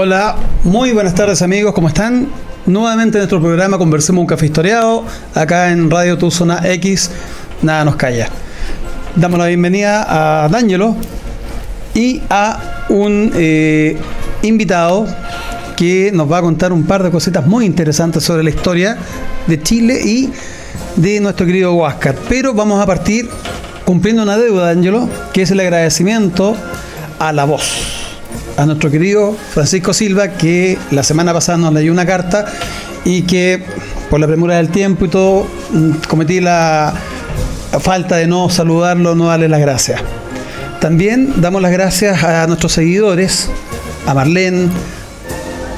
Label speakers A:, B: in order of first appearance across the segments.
A: Hola, muy buenas tardes amigos, ¿cómo están? Nuevamente en nuestro programa Conversemos un Café Historiado, acá en Radio Tu Zona X, nada nos calla. Damos la bienvenida a D'Angelo y a un eh, invitado que nos va a contar un par de cositas muy interesantes sobre la historia de Chile y de nuestro querido Huáscar. Pero vamos a partir cumpliendo una deuda, D'Angelo, que es el agradecimiento a la voz a nuestro querido Francisco Silva, que la semana pasada nos leyó una carta y que por la premura del tiempo y todo, mm, cometí la falta de no saludarlo, no darle las gracias. También damos las gracias a nuestros seguidores, a Marlene,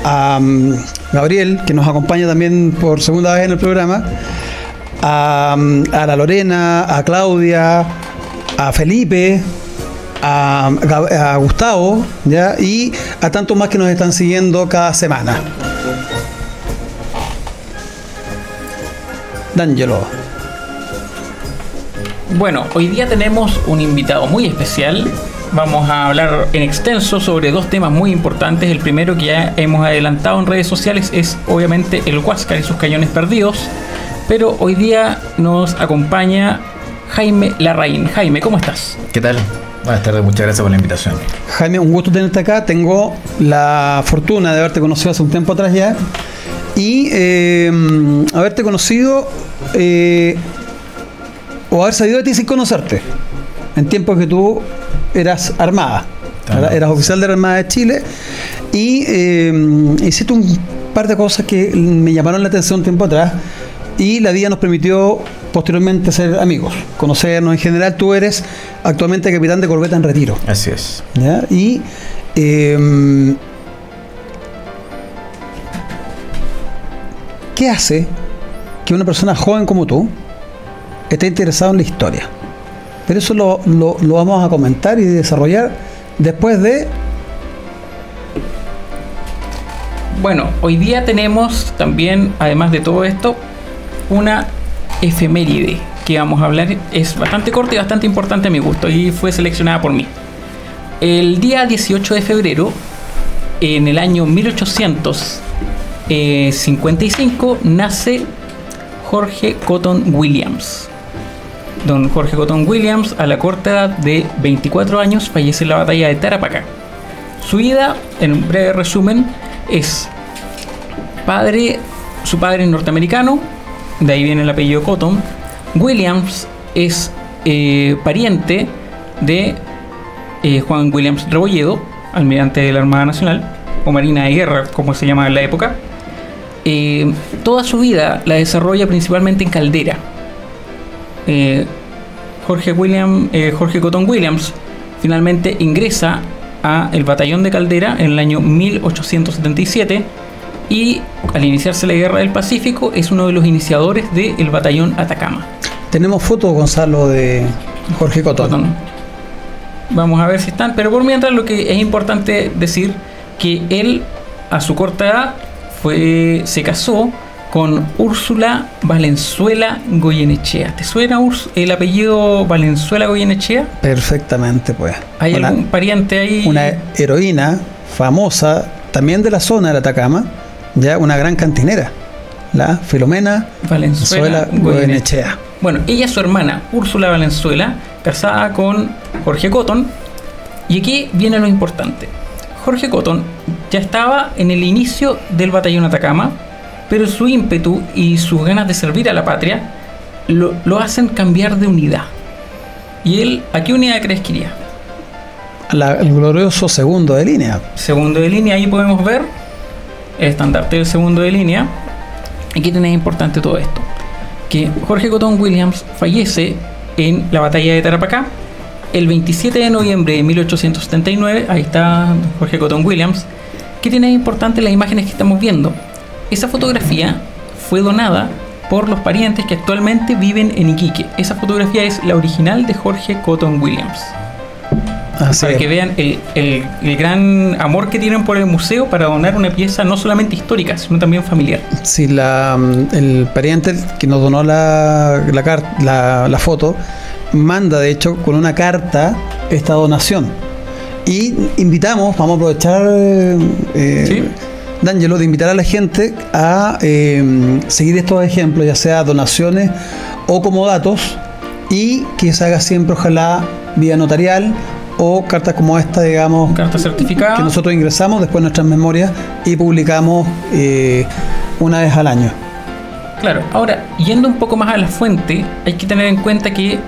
A: a mm, Gabriel, que nos acompaña también por segunda vez en el programa, a, mm, a la Lorena, a Claudia, a Felipe, a, Gustavo ¿ya? y a tantos más que nos están siguiendo cada semana. D'Angelo.
B: Bueno, hoy día tenemos un invitado muy especial. Vamos a hablar en extenso sobre dos temas muy importantes. El primero que ya hemos adelantado en redes sociales es obviamente el Huáscar y sus cañones perdidos. Pero hoy día nos acompaña Jaime Larraín. Jaime, ¿cómo estás?
C: ¿Qué tal? Buenas tardes, muchas gracias por la invitación.
A: Jaime, un gusto tenerte acá. Tengo la fortuna de haberte conocido hace un tiempo atrás ya. Y eh, haberte conocido eh, o haber salido de ti sin conocerte en tiempos que tú eras armada, eras oficial de la Armada de Chile. Y eh, hiciste un par de cosas que me llamaron la atención un tiempo atrás y la vida nos permitió posteriormente ser amigos, conocernos. En general, tú eres actualmente capitán de corbeta en retiro.
C: Así es.
A: Y em, ¿qué hace que una persona joven como tú esté interesada en la historia? Pero eso lo, lo, lo vamos a comentar y desarrollar después de
B: bueno, hoy día tenemos también, además de todo esto, una efeméride que vamos a hablar es bastante corta y bastante importante a mi gusto y fue seleccionada por mí. El día 18 de febrero, en el año 1855, nace Jorge Cotton Williams. Don Jorge Cotton Williams, a la corta edad de 24 años, fallece en la batalla de Tarapacá. Su vida, en un breve resumen, es padre, su padre es norteamericano, de ahí viene el apellido Cotton. Williams es eh, pariente de eh, Juan Williams Rebolledo, almirante de la Armada Nacional, o Marina de Guerra, como se llama en la época. Eh, toda su vida la desarrolla principalmente en Caldera. Jorge, William, Jorge Cotton Williams finalmente ingresa a el batallón de Caldera en el año 1877 y al iniciarse la Guerra del Pacífico es uno de los iniciadores del batallón Atacama.
A: Tenemos fotos, Gonzalo, de Jorge Cotón.
B: Vamos a ver si están, pero por mientras lo que es importante decir que él a su corta edad fue, se casó con Úrsula Valenzuela Goyenechea. ¿Te suena el apellido Valenzuela Goyenechea?
A: Perfectamente, pues.
B: ¿Hay algún pariente ahí?
A: Una heroína famosa, también de la zona de Atacama, ya una gran cantinera, la Filomena Valenzuela Goyenechea.
B: Bueno, ella es su hermana, Úrsula Valenzuela, casada con Jorge Cotton. Y aquí viene lo importante. Jorge Cotton ya estaba en el inicio del batallón Atacama, pero su ímpetu y sus ganas de servir a la patria lo, hacen cambiar de unidad. ¿Y él a qué unidad crees que iría?
A: el glorioso segundo de línea.
B: Segundo de línea, ahí podemos ver estandarte del segundo de línea. Aquí tenéis importante todo esto. Que Jorge Cotton Williams fallece en la batalla de Tarapacá el 27 de noviembre de 1879. Ahí está Jorge Cotton Williams. ¿Qué tiene importante las imágenes que estamos viendo? Esa fotografía fue donada por los parientes que actualmente viven en Iquique. Esa fotografía es la original de Jorge Cotton Williams para que vean el, gran amor que tienen por el museo para donar una pieza no solamente histórica, sino también familiar.
A: Sí, la, el pariente que nos donó la, la, la, foto manda, de hecho, con una carta esta donación. Y invitamos, vamos a aprovechar, eh,
B: Sí.
A: D'Angelo, de invitar a la gente a eh, seguir estos ejemplos, ya sea donaciones o como datos, y que se haga siempre, ojalá, vía notarial o cartas como esta, digamos, que nosotros ingresamos después en nuestras memorias y publicamos eh, una vez al año.
B: Claro, ahora, yendo un poco más a la fuente, hay que tener en cuenta que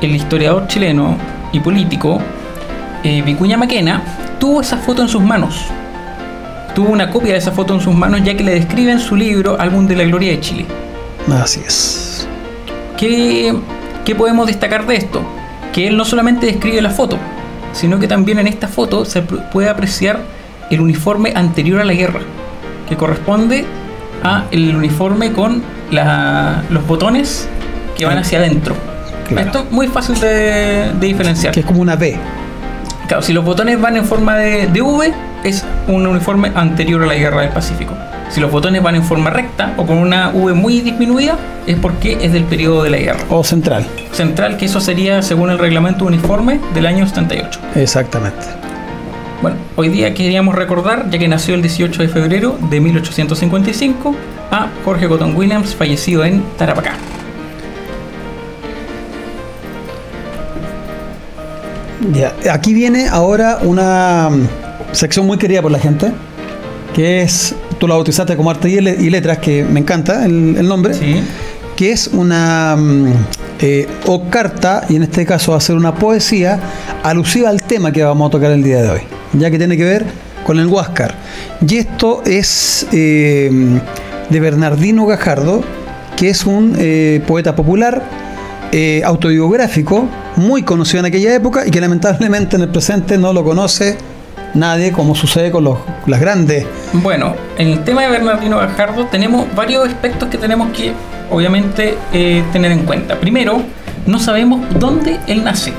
B: el historiador chileno y político eh, Vicuña Maquena tuvo esa foto en sus manos. Tuvo una copia de esa foto en sus manos ya que le describe en su libro Álbum de la Gloria de Chile.
A: Así es.
B: ¿Qué, qué podemos destacar de esto? Que él no solamente describe la foto, sino que también en esta foto se puede apreciar el uniforme anterior a la guerra, que corresponde a el uniforme con la- los botones que van hacia adentro.
A: Claro.
B: Esto es muy fácil de, de diferenciar.
A: Que es como una B.
B: Claro, si los botones van en forma de, de V, es un uniforme anterior a la guerra del Pacífico. Si los botones van en forma recta o con una V muy disminuida, es porque es del periodo de la guerra
A: O central.
B: Central, que eso sería según el reglamento uniforme del año 78.
A: Exactamente.
B: Bueno, hoy día queríamos recordar, ya que nació el 18 de febrero de 1855, a Jorge Cotton Williams, fallecido en Tarapacá.
A: Ya, aquí viene ahora una sección muy querida por la gente, que es, tú la bautizaste como arte y letras, que me encanta el, el nombre,
B: Sí,
A: que es una mm, eh, o carta, y en este caso va a ser una poesía alusiva al tema que vamos a tocar el día de hoy, ya que tiene que ver con el Huáscar. Y esto es eh, de Bernardino Gajardo, que es un eh, poeta popular, autobiográfico, muy conocido en aquella época y que lamentablemente en el presente no lo conoce nadie, como sucede con los, las grandes.
B: Bueno, en el tema de Bernardino Gajardo tenemos varios aspectos que tenemos que obviamente eh, tener en cuenta. Primero, no sabemos dónde él nace.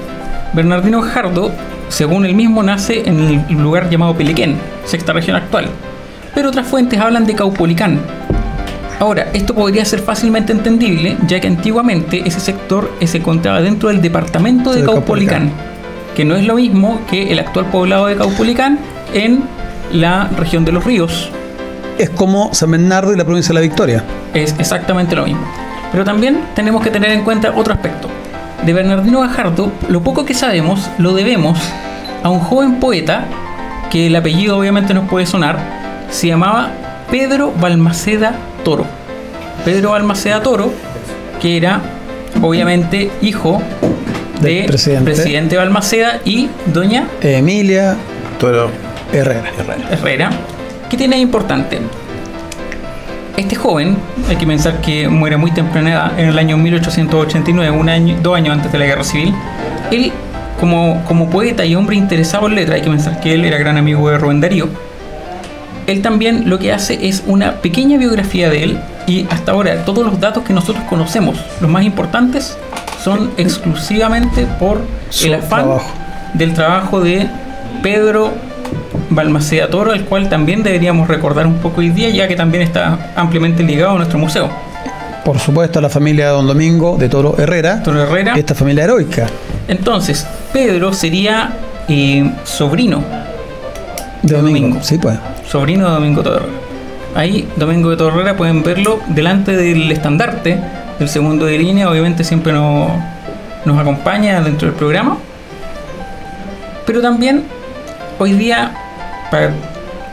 B: Bernardino Gajardo, según él mismo, nace en el lugar llamado Pelequén, sexta región actual. Pero otras fuentes hablan de Caupolicán. Ahora, esto podría ser fácilmente entendible, ya que antiguamente ese sector se encontraba dentro del departamento de
A: De
B: Caupolicán, que no es lo mismo que el actual poblado de Caupolicán en la región de los ríos,
A: Es como San Bernardo y la provincia de la Victoria.
B: es exactamente lo mismo. Pero también tenemos que tener en cuenta otro aspecto. De Bernardino Gajardo, lo poco que sabemos lo debemos a un joven poeta, que el apellido obviamente nos puede sonar, se llamaba Pedro Balmaceda Toro. Pedro Balmaceda Toro, que era obviamente hijo de
A: presidente.
B: presidente Balmaceda y doña
A: Emilia
C: Toro
A: Herrera.
C: Herrera.
B: Herrera. ¿Qué tiene de importante? Este joven, hay que pensar que muere muy temprana edad, en el año 1889, un año, dos años antes de la guerra civil. Él, como, como poeta y hombre interesado en letras, hay que pensar que él era gran amigo de Rubén Darío. Él también lo que hace es una pequeña biografía de él y hasta ahora todos los datos que nosotros conocemos, los más importantes, son exclusivamente por
A: Su
B: el afán
A: trabajo.
B: del trabajo de Pedro Balmaceda Toro, al cual también deberíamos recordar un poco hoy día, ya que también está ampliamente ligado a nuestro museo.
A: Por supuesto, a la familia de Don Domingo de Toro Herrera.
B: Toro Herrera.
A: Esta familia heroica
B: Entonces, Pedro sería eh, sobrino,
A: de Domingo.
B: Domingo.
A: Sí, pues.
B: sobrino de Domingo Toro Herrera. Ahí, Domingo de Toro Herrera, pueden verlo delante del estandarte del segundo de línea, obviamente siempre nos, nos acompaña dentro del programa. Pero también, hoy día, para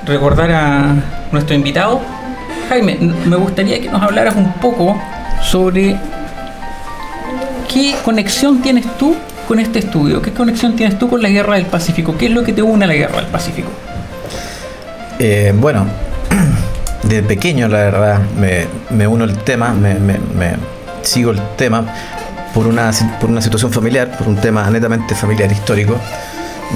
B: recordar a nuestro invitado, Jaime, me gustaría que nos hablaras un poco sobre qué conexión tienes tú con este estudio, qué conexión tienes tú con la guerra del Pacífico, qué es lo que te une a la guerra del Pacífico.
C: Eh, bueno, de pequeño la verdad me, me uno al tema, me, me- me sigo el tema por una, por una situación familiar, por un tema netamente familiar histórico.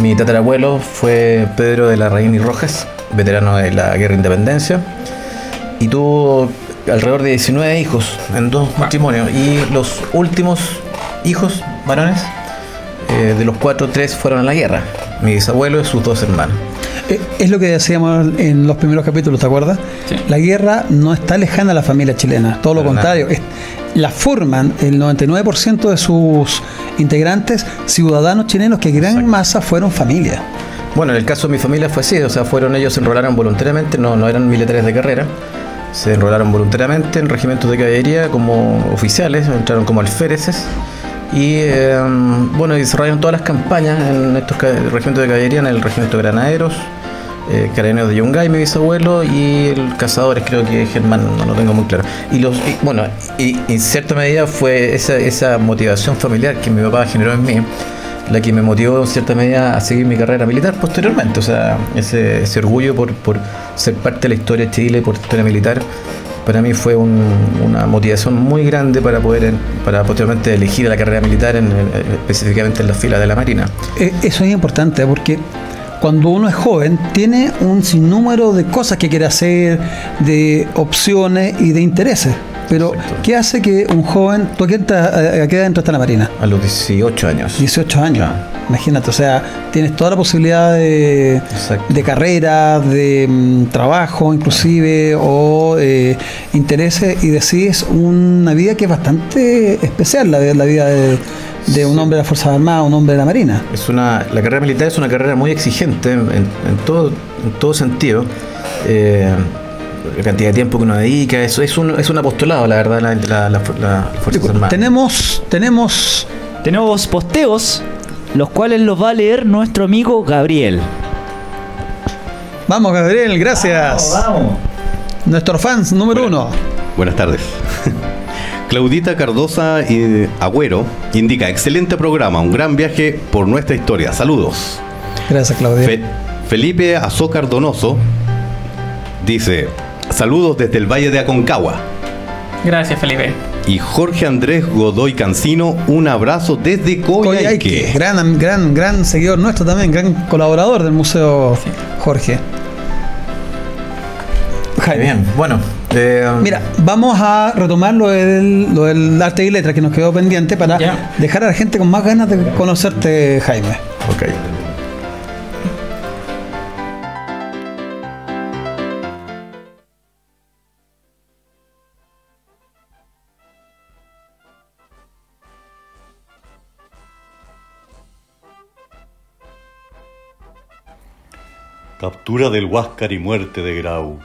C: Mi tatarabuelo fue Pedro de la Reina y Rojas, veterano de la Guerra de Independencia, y tuvo alrededor de 19 hijos en dos matrimonios, y los últimos hijos varones, eh, de los cuatro, tres fueron a la guerra, mi bisabuelo y sus dos hermanos.
A: Eh, Es lo que decíamos en los primeros capítulos, ¿te acuerdas?
B: Sí.
A: La guerra no está lejana a la familia chilena, todo lo contrario. la forman el 99% de sus integrantes ciudadanos chilenos que en gran
C: Exacto.
A: masa fueron familia.
C: Bueno, en el caso de mi familia fue así, o sea, fueron ellos se enrolaron voluntariamente, no, no eran militares de carrera, se enrolaron voluntariamente en regimientos de caballería como oficiales, entraron como alféreces y eh, bueno, desarrollaron todas las campañas en estos regimientos de caballería, en el regimiento de granaderos, eh, Carabineros de Yungay, mi bisabuelo, y el Cazadores, creo que Germán, no lo tengo muy claro. Y, los, bueno, y, en cierta medida fue esa, esa motivación familiar que mi papá generó en mí la que me motivó en cierta medida a seguir mi carrera militar posteriormente. O sea, ese, ese orgullo por, por, ser parte de la historia de Chile, por historia militar, para mí fue una motivación muy grande para poder para posteriormente elegir la carrera militar en, específicamente en las filas de la Marina.
A: Eh, eso es importante porque cuando uno es joven, tiene un sinnúmero de cosas que quiere hacer, de opciones y de intereses. Pero, ¿qué hace que un joven, tú a qué, a qué edad entraste en la Marina?
C: A los 18 años.
A: 18 años. Imagínate, o sea, tienes toda la posibilidad de, de carrera, de mm, trabajo inclusive, o eh, intereses, y decides una vida que es bastante especial, la, la vida de, de un hombre de las Fuerzas Armadas, un hombre de la Marina.
C: Es una, la carrera militar es una carrera muy exigente en, todo, en todo sentido. Eh, la cantidad de tiempo que uno dedica, eso es un, es un apostolado, la verdad, la, la,
A: Fuerzas Armadas. Tenemos, tenemos,
D: tenemos posteos, los cuales los va a leer nuestro amigo Gabriel.
A: Vamos, Gabriel, gracias. Vamos, Nuestro fans número uno.
E: Buenas tardes. Claudita Cardosa y Agüero indica, excelente programa, un gran viaje por nuestra historia. Saludos.
A: Gracias, Claudia.
E: Felipe Azócar Donoso dice, saludos desde el Valle de Aconcagua.
B: Gracias, Felipe.
E: Y Jorge Andrés Godoy Cancino, un abrazo desde Coyhaique.
A: Gran, gran, gran seguidor nuestro también, gran colaborador del museo, Jorge.
C: Bien, bueno,
A: eh, Mira, vamos a retomar lo del, arte y letra que nos quedó pendiente para dejar a la gente con más ganas de conocerte, Jaime.
C: Ok.
F: Captura del Huáscar y muerte de Grau.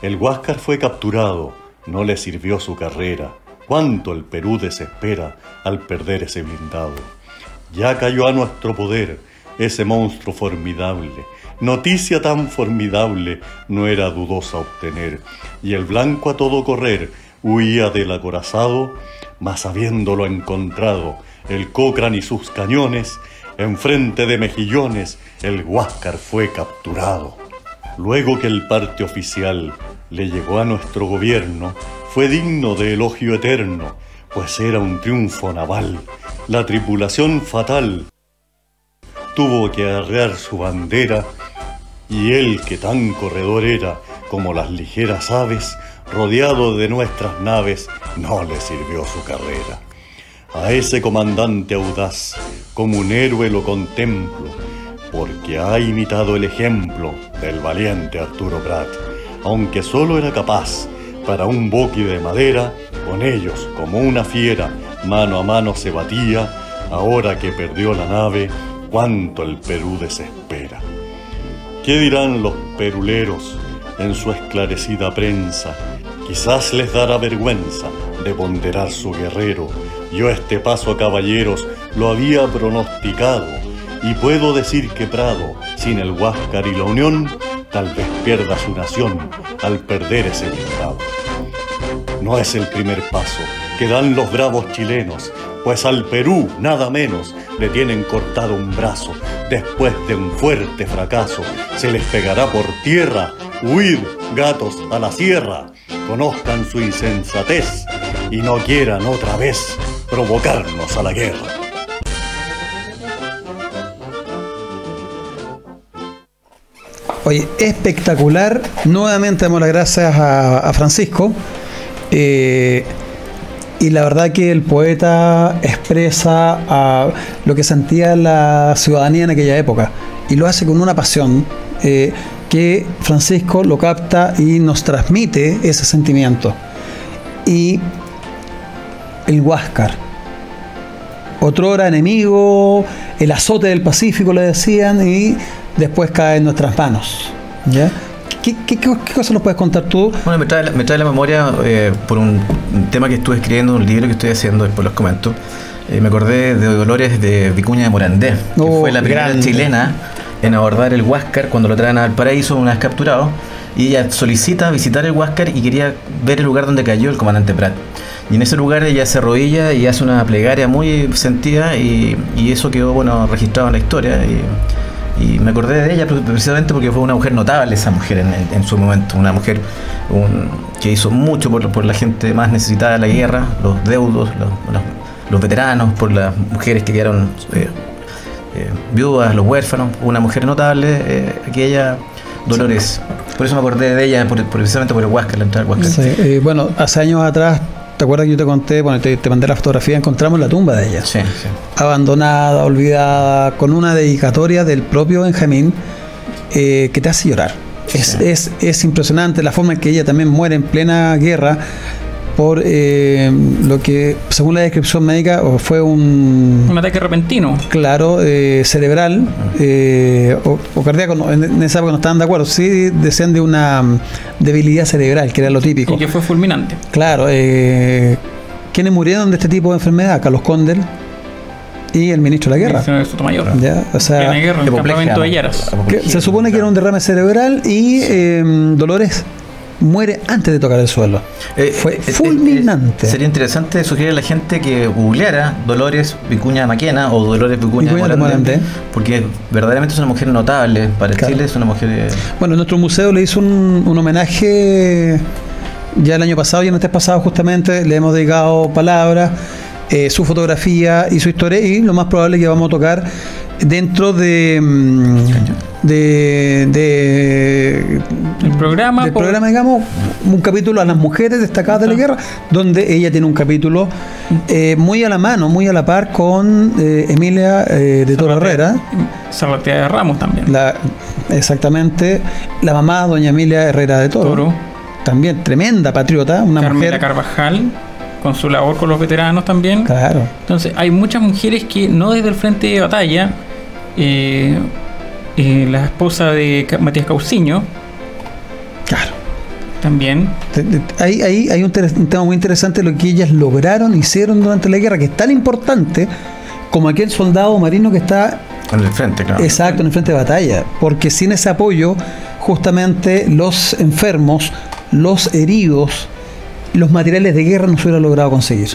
F: El Huáscar fue capturado, no le sirvió su carrera. Cuánto el Perú desespera al perder ese blindado. Ya cayó a nuestro poder ese monstruo formidable. Noticia tan formidable no era dudosa obtener. Y el blanco a todo correr huía del acorazado, mas habiéndolo encontrado, el Cochrane y sus cañones, enfrente de mejillones, el Huáscar fue capturado. Luego que el parte oficial le llegó a nuestro gobierno, fue digno de elogio eterno, pues era un triunfo naval. La tripulación fatal tuvo que arrear su bandera y él que tan corredor era como las ligeras aves, rodeado de nuestras naves, no le sirvió su carrera. A ese comandante audaz, como un héroe lo contemplo, porque ha imitado el ejemplo del valiente Arturo Prat, aunque solo era capaz para un boqui de madera, con ellos como una fiera, mano a mano se batía, ahora que perdió la nave, cuánto el Perú desespera. ¿Qué dirán los peruleros en su esclarecida prensa? Quizás les dará vergüenza de ponderar su guerrero. Yo este paso, caballeros, lo había pronosticado y puedo decir que Prado, sin el Huáscar y la Unión, tal vez pierda su nación al perder ese blindado. No es el primer paso que dan los bravos chilenos, pues al Perú, nada menos, le tienen cortado un brazo. Después de un fuerte fracaso, se les pegará por tierra, huir gatos a la sierra, conozcan su insensatez y no quieran otra vez provocarnos a la guerra.
A: Oye, espectacular. Nuevamente damos las gracias a, Francisco. Eh, y la verdad que el poeta expresa a lo que sentía la ciudadanía en aquella época. Y lo hace con una pasión eh, que Francisco lo capta y nos transmite ese sentimiento. Y el Huáscar. Otro era enemigo, el azote del Pacífico le decían, y después cae en nuestras manos. ¿ya? ¿Qué, qué, qué, qué cosa nos puedes contar tú?
C: Bueno, me trae, la- me trae la memoria eh, por un tema que estuve escribiendo, un libro que estoy haciendo, después los comento. Eh, me acordé de Dolores de Vicuña de Morandé, que
A: Oh,
C: fue la primera
A: grande.
C: chilena en abordar el Huáscar cuando lo traen al paraíso una vez capturado. Y ella solicita visitar el Huáscar y quería ver el lugar donde cayó el comandante Prat. Y en ese lugar ella se arrodilla y hace una plegaria muy sentida y, eso quedó bueno registrado en la historia. Y, me acordé de ella pre- precisamente porque fue una mujer notable esa mujer en, su momento, una mujer que hizo mucho por, por la gente más necesitada de la guerra, los deudos, los, veteranos, por las mujeres que quedaron eh, eh, viudas, los huérfanos, una mujer notable, eh, aquella Dolores. Por eso me acordé de ella, por- precisamente por el Huáscar, la entrada al Huáscar.
A: Eh, bueno, hace años atrás, ¿te acuerdas que yo te conté? Bueno, te, te mandé la fotografía, encontramos la tumba de ella.
C: Sí, sí.
A: Abandonada, olvidada, con una dedicatoria del propio Benjamín eh, que te hace llorar. Es,
C: Sí.
A: es, es impresionante la forma en que ella también muere en plena guerra por eh, lo que, según la descripción médica, fue un,
B: Un ataque repentino.
A: claro, eh, cerebral eh, o, o cardíaco, no, en, esa época no estaban de acuerdo, sí decían de una mm, debilidad cerebral, que era lo típico.
B: Y que fue fulminante.
A: Claro, eh, ¿quiénes murieron de este tipo de enfermedad? Carlos Condel y el ministro de la guerra.
B: Señor Sotomayor.
A: ¿Ya? O sea,
B: Plena guerra en el campamento de. Yaras.
A: se supone que era un derrame cerebral y eh, Dolores muere antes de tocar el suelo.
C: Eh,
A: Fue
C: eh, eh,
A: fulminante.
C: eh, sería interesante sugerir a la gente que googleara Dolores Vicuña Maquena o Dolores Vicuña,
A: Vicuña
C: Morandé. porque verdaderamente es una mujer notable para
A: Claro.
C: Chile, es una mujer... eh,
A: Bueno, nuestro museo le hizo un, un homenaje ya el año pasado y en este pasado justamente le hemos dedicado palabras, eh, su fotografía y su historia y lo más probable es que vamos a tocar dentro de mm, de, de
B: El programa.
A: del
B: por-
A: programa, digamos, un capítulo a las mujeres destacadas de la guerra, donde ella tiene un capítulo eh, muy a la mano, muy a la par con eh, Emilia eh, de Toro Herrera,
B: Zarratea de Ramos también.
A: la, exactamente, la mamá, doña Emilia Herrera de Toro,
B: Toro.
A: también tremenda patriota, una
B: Carmela
A: mujer.
B: Carvajal. Con su labor con los veteranos también.
A: Claro,
B: Entonces, hay muchas mujeres que no desde el frente de batalla. eh, eh, la esposa de Matías Cauciño
A: claro.
B: también.
A: Ahí, ahí hay un tema muy interesante lo que ellas lograron, hicieron durante la guerra, que es tan importante como aquel soldado marino que está
C: en el frente, claro.
A: Exacto, en el frente de batalla. Porque sin ese apoyo, justamente los enfermos, los heridos, los materiales de guerra no se hubiera logrado conseguir.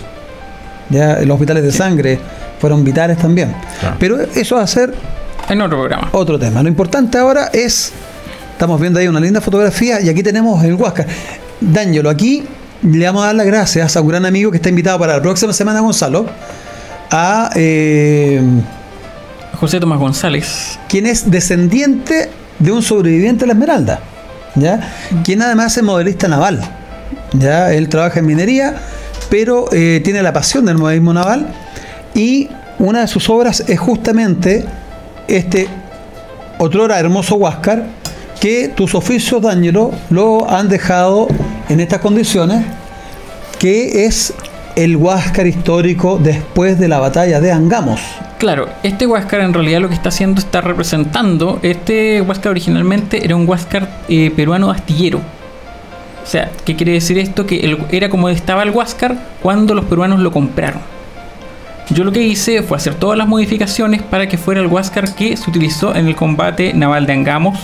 A: Ya los hospitales de sangre fueron vitales también.
C: Claro.
A: Pero eso va a ser
B: En otro programa.
A: otro tema. Lo importante ahora es, estamos viendo ahí una linda fotografía y aquí tenemos el Huáscar. Dángelo, aquí le vamos a dar las gracias a un gran amigo que está invitado para la próxima semana, Gonzalo, a eh,
B: José Tomás González.
A: quien es descendiente de un sobreviviente de la Esmeralda, ¿ya? quien además es modelista naval. ¿Ya? Él trabaja en minería, pero eh, tiene la pasión del modelismo naval y una de sus obras es justamente este otrora hermoso Huáscar que tus oficios, D'Angelo, lo han dejado en estas condiciones, que es el Huáscar histórico después de la batalla de Angamos.
B: Claro, este Huáscar en realidad lo que está haciendo está representando. Este Huáscar originalmente era un Huáscar eh, peruano astillero. O sea, ¿qué quiere decir esto? Que era como estaba el Huáscar cuando los peruanos lo compraron. Yo lo que hice fue hacer todas las modificaciones para que fuera el Huáscar que se utilizó en el combate naval de Angamos.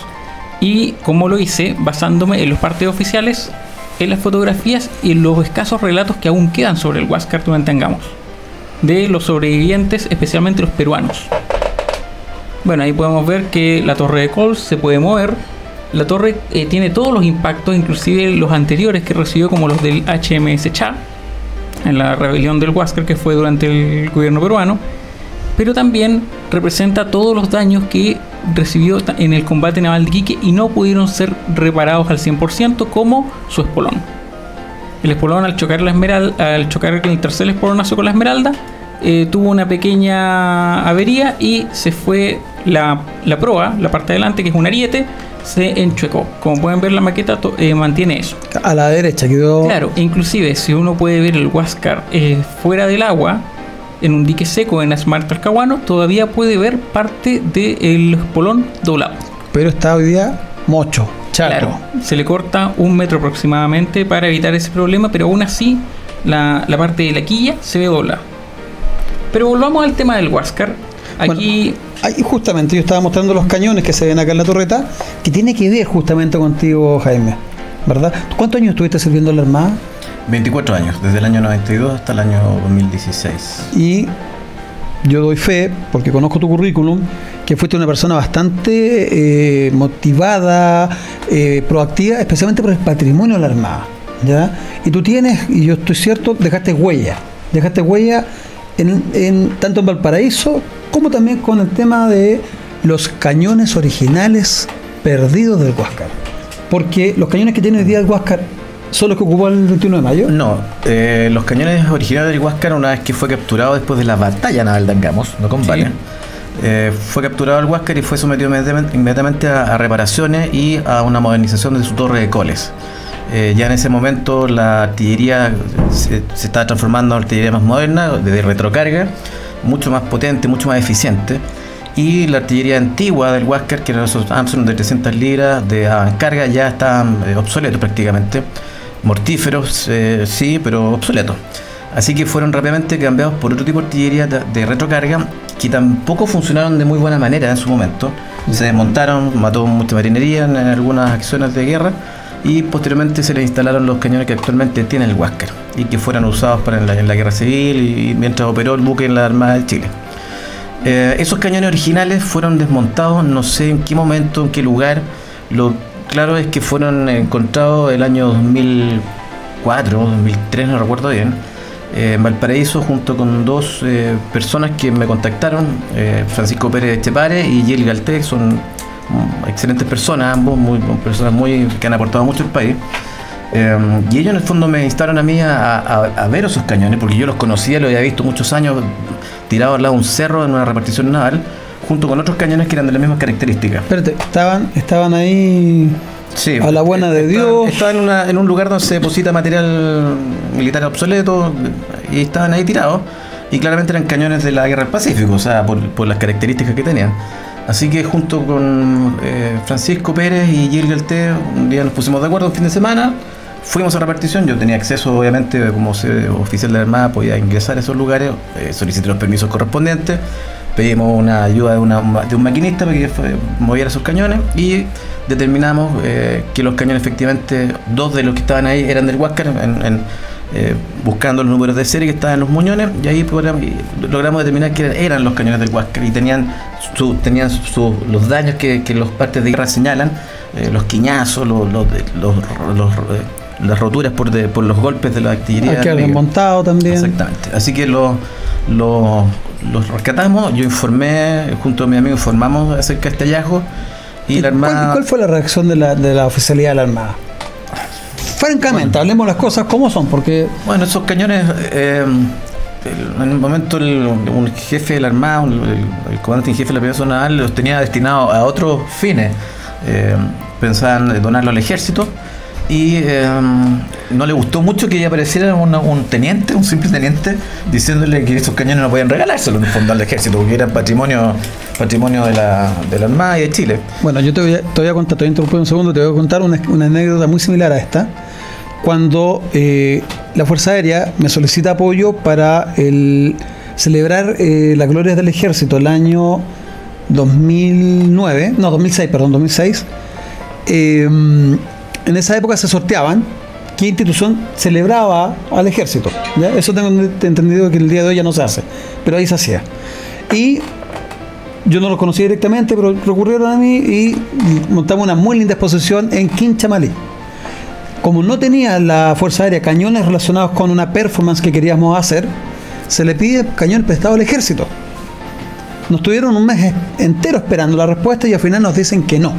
B: Y como lo hice, basándome en los partes oficiales, en las fotografías y en los escasos relatos que aún quedan sobre el Huáscar durante Angamos de los sobrevivientes, especialmente los peruanos. Bueno, ahí podemos ver que la torre de Coles se puede mover. La torre eh, tiene todos los impactos, inclusive los anteriores que recibió, como los del HMS Cha, en la rebelión del Huáscar que fue durante el gobierno peruano. Pero también representa todos los daños que recibió en el combate naval de Iquique y no pudieron ser reparados al 100%, como su espolón. El espolón al chocar la esmeralda, al chocar el tercer espolonazo con la esmeralda, eh, tuvo una pequeña avería y se fue la, la proa, la parte de adelante, que es un ariete, se enchuecó. Como pueden ver la maqueta eh, mantiene eso.
A: A la derecha quedó...
B: Claro, inclusive si uno puede ver el Huáscar eh, fuera del agua, en un dique seco en Smart Talcahuano, todavía puede ver parte del espolón doblado.
A: Pero está hoy día mocho, chato.
B: Claro, se le corta un metro aproximadamente para evitar ese problema, pero aún así la, la parte de la quilla se ve doblada. Pero volvamos al tema del Huáscar. Aquí,
A: Ahí justamente yo estaba mostrando los cañones que se ven acá en la torreta, que tiene que ver justamente contigo, Jaime. ¿Verdad? ¿Cuántos años estuviste sirviendo en la Armada?
C: 24 años, desde el año 92 hasta el año 2016.
A: Y yo doy fe, porque conozco tu currículum, que fuiste una persona bastante eh, motivada, eh, proactiva, especialmente por el patrimonio de la Armada. ¿ya? Y tú tienes, y yo estoy cierto, dejaste huella. Dejaste huella en, en- tanto en Valparaíso como también con el tema de los cañones originales perdidos del Huáscar. Porque los cañones que tiene hoy día el Huáscar son los que ocupó el 21 de mayo.
C: No, eh, los cañones originales del Huáscar, una vez que fue capturado después de la batalla naval de Angamos, no combate,
B: Sí.
C: eh, fue capturado el Huáscar y fue sometido inmediatamente, inmediatamente a, a reparaciones y a una modernización de su torre de coles. Eh, ya en ese momento la artillería se, se estaba transformando en artillería más moderna, de retrocarga, mucho más potente, mucho más eficiente. Y la artillería antigua del Huáscar, que eran esos Armstrong de 300 libras de avancarga, ya estaban eh, obsoletos prácticamente. Mortíferos, eh, sí, pero obsoletos. Así que fueron rápidamente cambiados por otro tipo de artillería de, retrocarga que tampoco funcionaron de muy buena manera en su momento. Se desmontaron, mató mucha marinería en algunas acciones de guerra y posteriormente se le instalaron los cañones que actualmente tiene el Huáscar y que fueron usados para en la, en la guerra civil y mientras operó el buque en la Armada de Chile. Eh, esos cañones originales fueron desmontados, no sé en qué momento, en qué lugar. Lo claro es que fueron encontrados el año 2004, 2003, no recuerdo bien, eh, en Valparaíso, junto con dos eh, personas que me contactaron, eh, Francisco Pérez Chepare y Yel Galtec, son excelentes personas, ambos, muy, personas muy, que han aportado mucho al país. Eh, y ellos en el fondo me instaron a mí a, a- a ver esos cañones, porque yo los conocía, los había visto muchos años tirados al lado de un cerro en una repartición naval, junto con otros cañones que eran de las mismas características.
A: Espérate, estaban, estaban ahí
C: Sí,
A: A la buena de
C: estaban-
A: Dios.
C: Estaban en, una- en un lugar donde se deposita material militar obsoleto y estaban ahí tirados. Y claramente eran cañones de la guerra del Pacífico, o sea, por, por las características que tenían. Así que junto con eh, Francisco Pérez y Gil Galté, un día nos pusimos de acuerdo un fin de semana, fuimos a repartición. Yo tenía acceso, obviamente, como oficial de la Armada, podía ingresar a esos lugares, eh, solicité los permisos correspondientes. Pedimos una ayuda de, una- un maquinista para que moviera esos cañones y determinamos eh, que los cañones efectivamente, dos de los que estaban ahí eran del Huáscar, en, eh, buscando los números de serie que estaban en los muñones y ahí logramos determinar que eran, eran los cañones del Huáscar y tenían, su- tenían su- los daños que, que los partes de guerra señalan, eh, los quiñazos, los, los, los- los- eh, las roturas por, de- por los golpes de la artillería.
A: Hay que desmontado también.
C: Exactamente. Así que lo- lo- los rescatamos. Yo informé, junto a mi amigo, informamos acerca de este hallazgo. Y la
A: ¿Cuál,
C: Armada.
A: cuál fue la reacción de la, de la oficialidad de la Armada? Francamente, hablemos las cosas como son, porque
C: Bueno, esos cañones. eh, el- en un momento, el- un jefe de la Armada, un- el, el comandante en jefe de la Primera Zona Naval, los tenía destinados a otros fines. Eh, pensaban donarlo al ejército. Y eh, no le gustó mucho que apareciera una- un teniente, un simple teniente, diciéndole que esos cañones no podían regalárselo en el fondo al ejército, porque eran patrimonio, patrimonio de la, de la Armada y de Chile.
A: Bueno, yo te voy a, te voy a contar, te voy a interrumpir un segundo, te voy a contar una, una anécdota muy similar a esta. Cuando eh, la Fuerza Aérea me solicita apoyo para el, celebrar eh, las glorias del ejército el año 2009, no, 2006, perdón, 2006, eh, en esa época se sorteaban qué institución celebraba al ejército. Eso tengo entendido que el día de hoy ya no se hace, pero ahí se hacía. Y yo no los conocí directamente, pero recurrieron a mí y montamos una muy linda exposición en Quinchamalí. Como no tenía la Fuerza Aérea cañones relacionados con una performance que queríamos hacer, se le pide cañón prestado al ejército. Nos tuvieron un mes entero esperando la respuesta y al final nos dicen que no.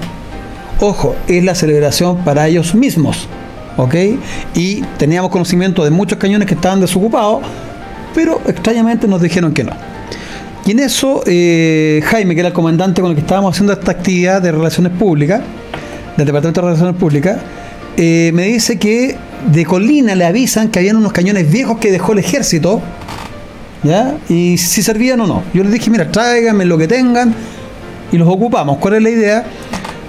A: Ojo, es la celebración para ellos mismos. ¿Ok? Y teníamos conocimiento de muchos cañones que estaban desocupados, pero extrañamente nos dijeron que no. Y en eso, eh, Jaime, que era el comandante con el que estábamos haciendo esta actividad de relaciones públicas, del Departamento de Relaciones Públicas, eh, me dice que de Colina le avisan que habían unos cañones viejos que dejó el ejército ¿ya? Y si servían o no. Yo les dije, mira, tráiganme lo que tengan y los ocupamos. ¿Cuál es la idea?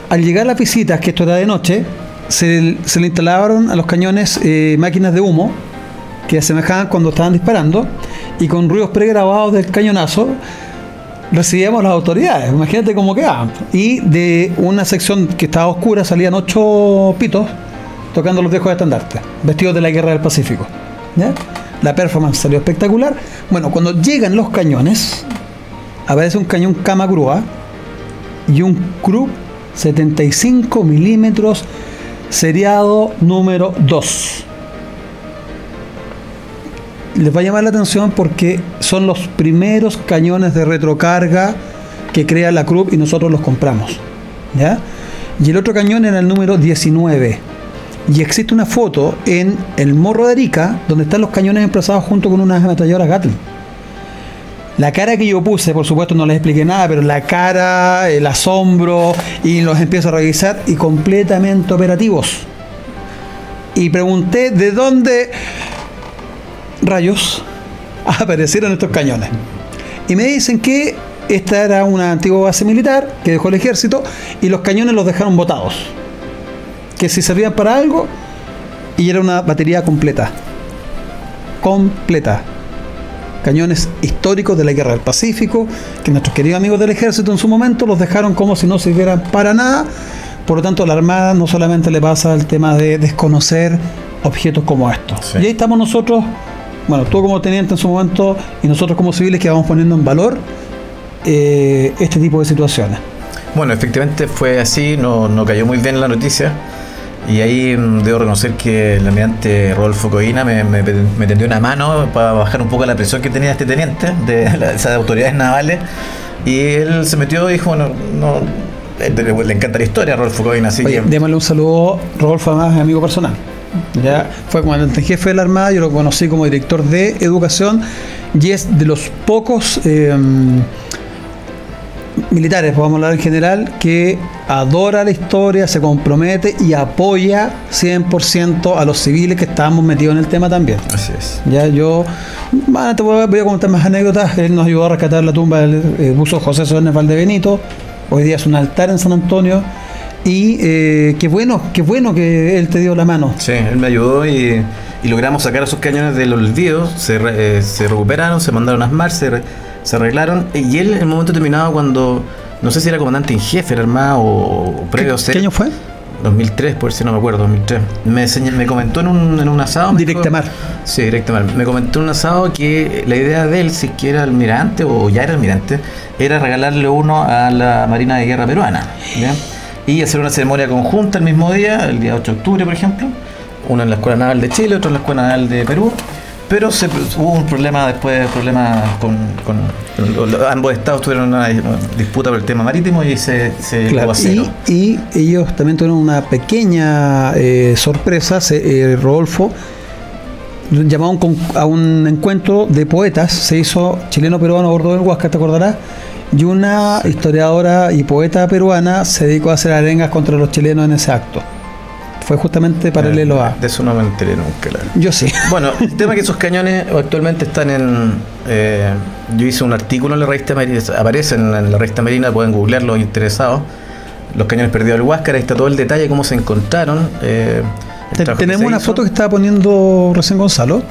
A: Al llegar las visitas, que esto era de noche, se, le instalaron a los cañones eh, máquinas de humo que asemejaban cuando estaban disparando y con ruidos pregrabados del cañonazo recibíamos las autoridades. Imagínate cómo quedaban. Y de una sección que estaba oscura salían ocho pitos tocando los viejos estandartes, vestidos de la guerra del Pacífico. La performance salió espectacular. Bueno, cuando llegan los cañones, aparece un cañón Kamakura y un Krupp 75 milímetros seriado número 2 les va a llamar la atención porque son los primeros cañones de retrocarga que crea la Krupp y nosotros los compramos. ¿ya? Y el otro cañón era el número 19. Y existe una foto en el Morro de Arica donde están los cañones emplazados junto con unas ametralladoras Gatling. La cara que yo puse, por supuesto no les expliqué nada, pero la cara, el asombro, y los empiezo a revisar y completamente operativos. Y pregunté de dónde rayos aparecieron estos cañones. Y me dicen que esta era una antigua base militar que dejó el ejército y los cañones los dejaron botados. Que si servían para algo y era una batería completa. Completa. Cañones históricos de la guerra del Pacífico que nuestros queridos amigos del ejército en su momento los dejaron como si no sirvieran para nada. Por lo tanto, a la Armada no solamente le pasa el tema de desconocer objetos como estos.
C: Sí.
A: Y ahí estamos nosotros bueno, tú como teniente en su momento y nosotros como civiles que vamos poniendo en valor eh, este tipo de situaciones.
C: Bueno, efectivamente fue así, no, no cayó muy bien la noticia. Y ahí mm, debo reconocer que el almirante Rodolfo Coina me, me, me tendió una mano para bajar un poco la presión que tenía este teniente de la- esas autoridades navales. Y él se metió y dijo, bueno, no, él le, le encanta la historia a Rodolfo Coina, así
A: Oye,
C: que...
A: démosle un saludo, Rodolfo, además, amigo personal. Ya fue comandante en jefe de la Armada, yo lo conocí como director de educación y es de los pocos eh, militares, podemos hablar en general, que adora la historia, se compromete y apoya 100% a los civiles que estamos metidos en el tema también.
C: Así es.
A: Ya yo bueno, te voy a, voy a contar más anécdotas. Él nos ayudó a rescatar la tumba del eh, buzo José Sobernes Valdebenito. Hoy día es un altar en San Antonio. Y eh, qué bueno, qué bueno que él te dio la mano.
C: Sí, él me ayudó y, y logramos sacar a esos cañones del olvido. Se, eh, se recuperaron, se mandaron a ASMAR, se, se arreglaron. Y él, en el momento determinado, cuando no sé si era comandante en jefe, era armado o, o previo a
A: ¿Qué,
C: ser.
A: qué año fue?
C: 2003, por si no me acuerdo, 2003. Me, me comentó en un, en un asado. me
A: Directa
C: dijo-
A: Mar.
C: Sí, directa mar. Me comentó en un asado que la idea de él, si es que era almirante o ya era almirante, era regalarle uno a la Marina de Guerra Peruana. ¿ya? Y hacer una ceremonia conjunta el mismo día, el día 8 de octubre, por ejemplo. Uno en la Escuela Naval de Chile, otro en la Escuela Naval de Perú. Pero se, hubo un problema después, problemas con, con- con- ambos estados tuvieron una disputa por el tema marítimo y se, se
A: Claro,
C: a cero.
A: y, y ellos también tuvieron una pequeña eh, sorpresa. Se, eh, Rodolfo llamó a un, a un encuentro de poetas. Se hizo chileno-peruano a bordo del Huasca, te acordarás. Y una historiadora y poeta peruana se dedicó a hacer arengas contra los chilenos en ese acto. Fue justamente paralelo a.
C: De eso no me enteré nunca, la.
A: Yo sí.
C: Bueno, el tema es que esos cañones actualmente están en. eh, yo hice un artículo en la revista Marina, aparecen en la revista Marina, pueden googlear los interesados. Los cañones perdidos del Huáscar, ahí está todo el detalle de cómo se encontraron. eh,
A: tenemos una
C: hizo.
A: foto que estaba poniendo recién Gonzalo.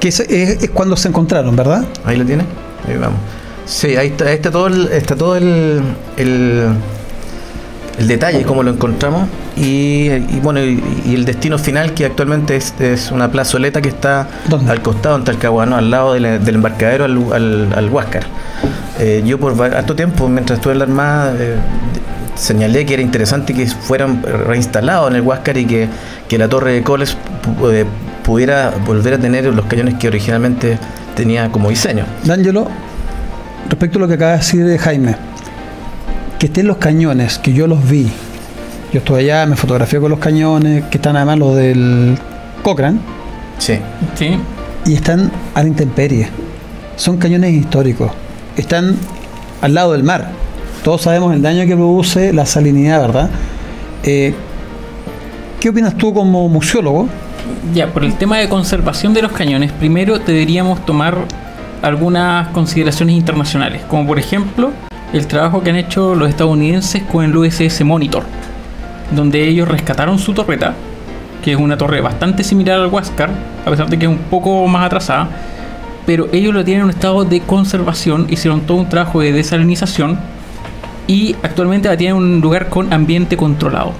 A: Que es, es- es cuando se encontraron, ¿verdad?
C: Ahí lo tiene, ahí vamos. Sí, ahí está, ahí está todo el, está todo el, el, el detalle, cómo lo encontramos. Y, y bueno, y, y el destino final que actualmente es, es una plazoleta que está
A: ¿Dónde?
C: al costado en Talcahuano, al lado de la- del embarcadero al, al, al Huáscar. Eh, yo por harto tiempo, mientras estuve en la Armada, eh, señalé que era interesante que fueran reinstalados en el Huáscar y que, que la torre de Coles eh, pudiera volver a tener los cañones que originalmente tenía como diseño.
A: D'Angelo, respecto a lo que acaba de decir de Jaime, que estén los cañones, que yo los vi. Yo estuve allá, me fotografié con los cañones, que están además los del Cochrane,
C: Sí,
B: Sí.
A: y están a la intemperie. Son cañones históricos. Están al lado del mar. Todos sabemos el daño que produce la salinidad, ¿verdad? Eh, ¿Qué opinas tú como museólogo?
B: Ya, por el tema de conservación de los cañones, primero deberíamos tomar algunas consideraciones internacionales, como por ejemplo el trabajo que han hecho los estadounidenses con el USS Monitor, donde ellos rescataron su torreta, que es una torre bastante similar al Huáscar, a pesar de que es un poco más atrasada, pero ellos lo tienen en un estado de conservación, hicieron todo un trabajo de desalinización y actualmente la tienen en un lugar con ambiente controlado.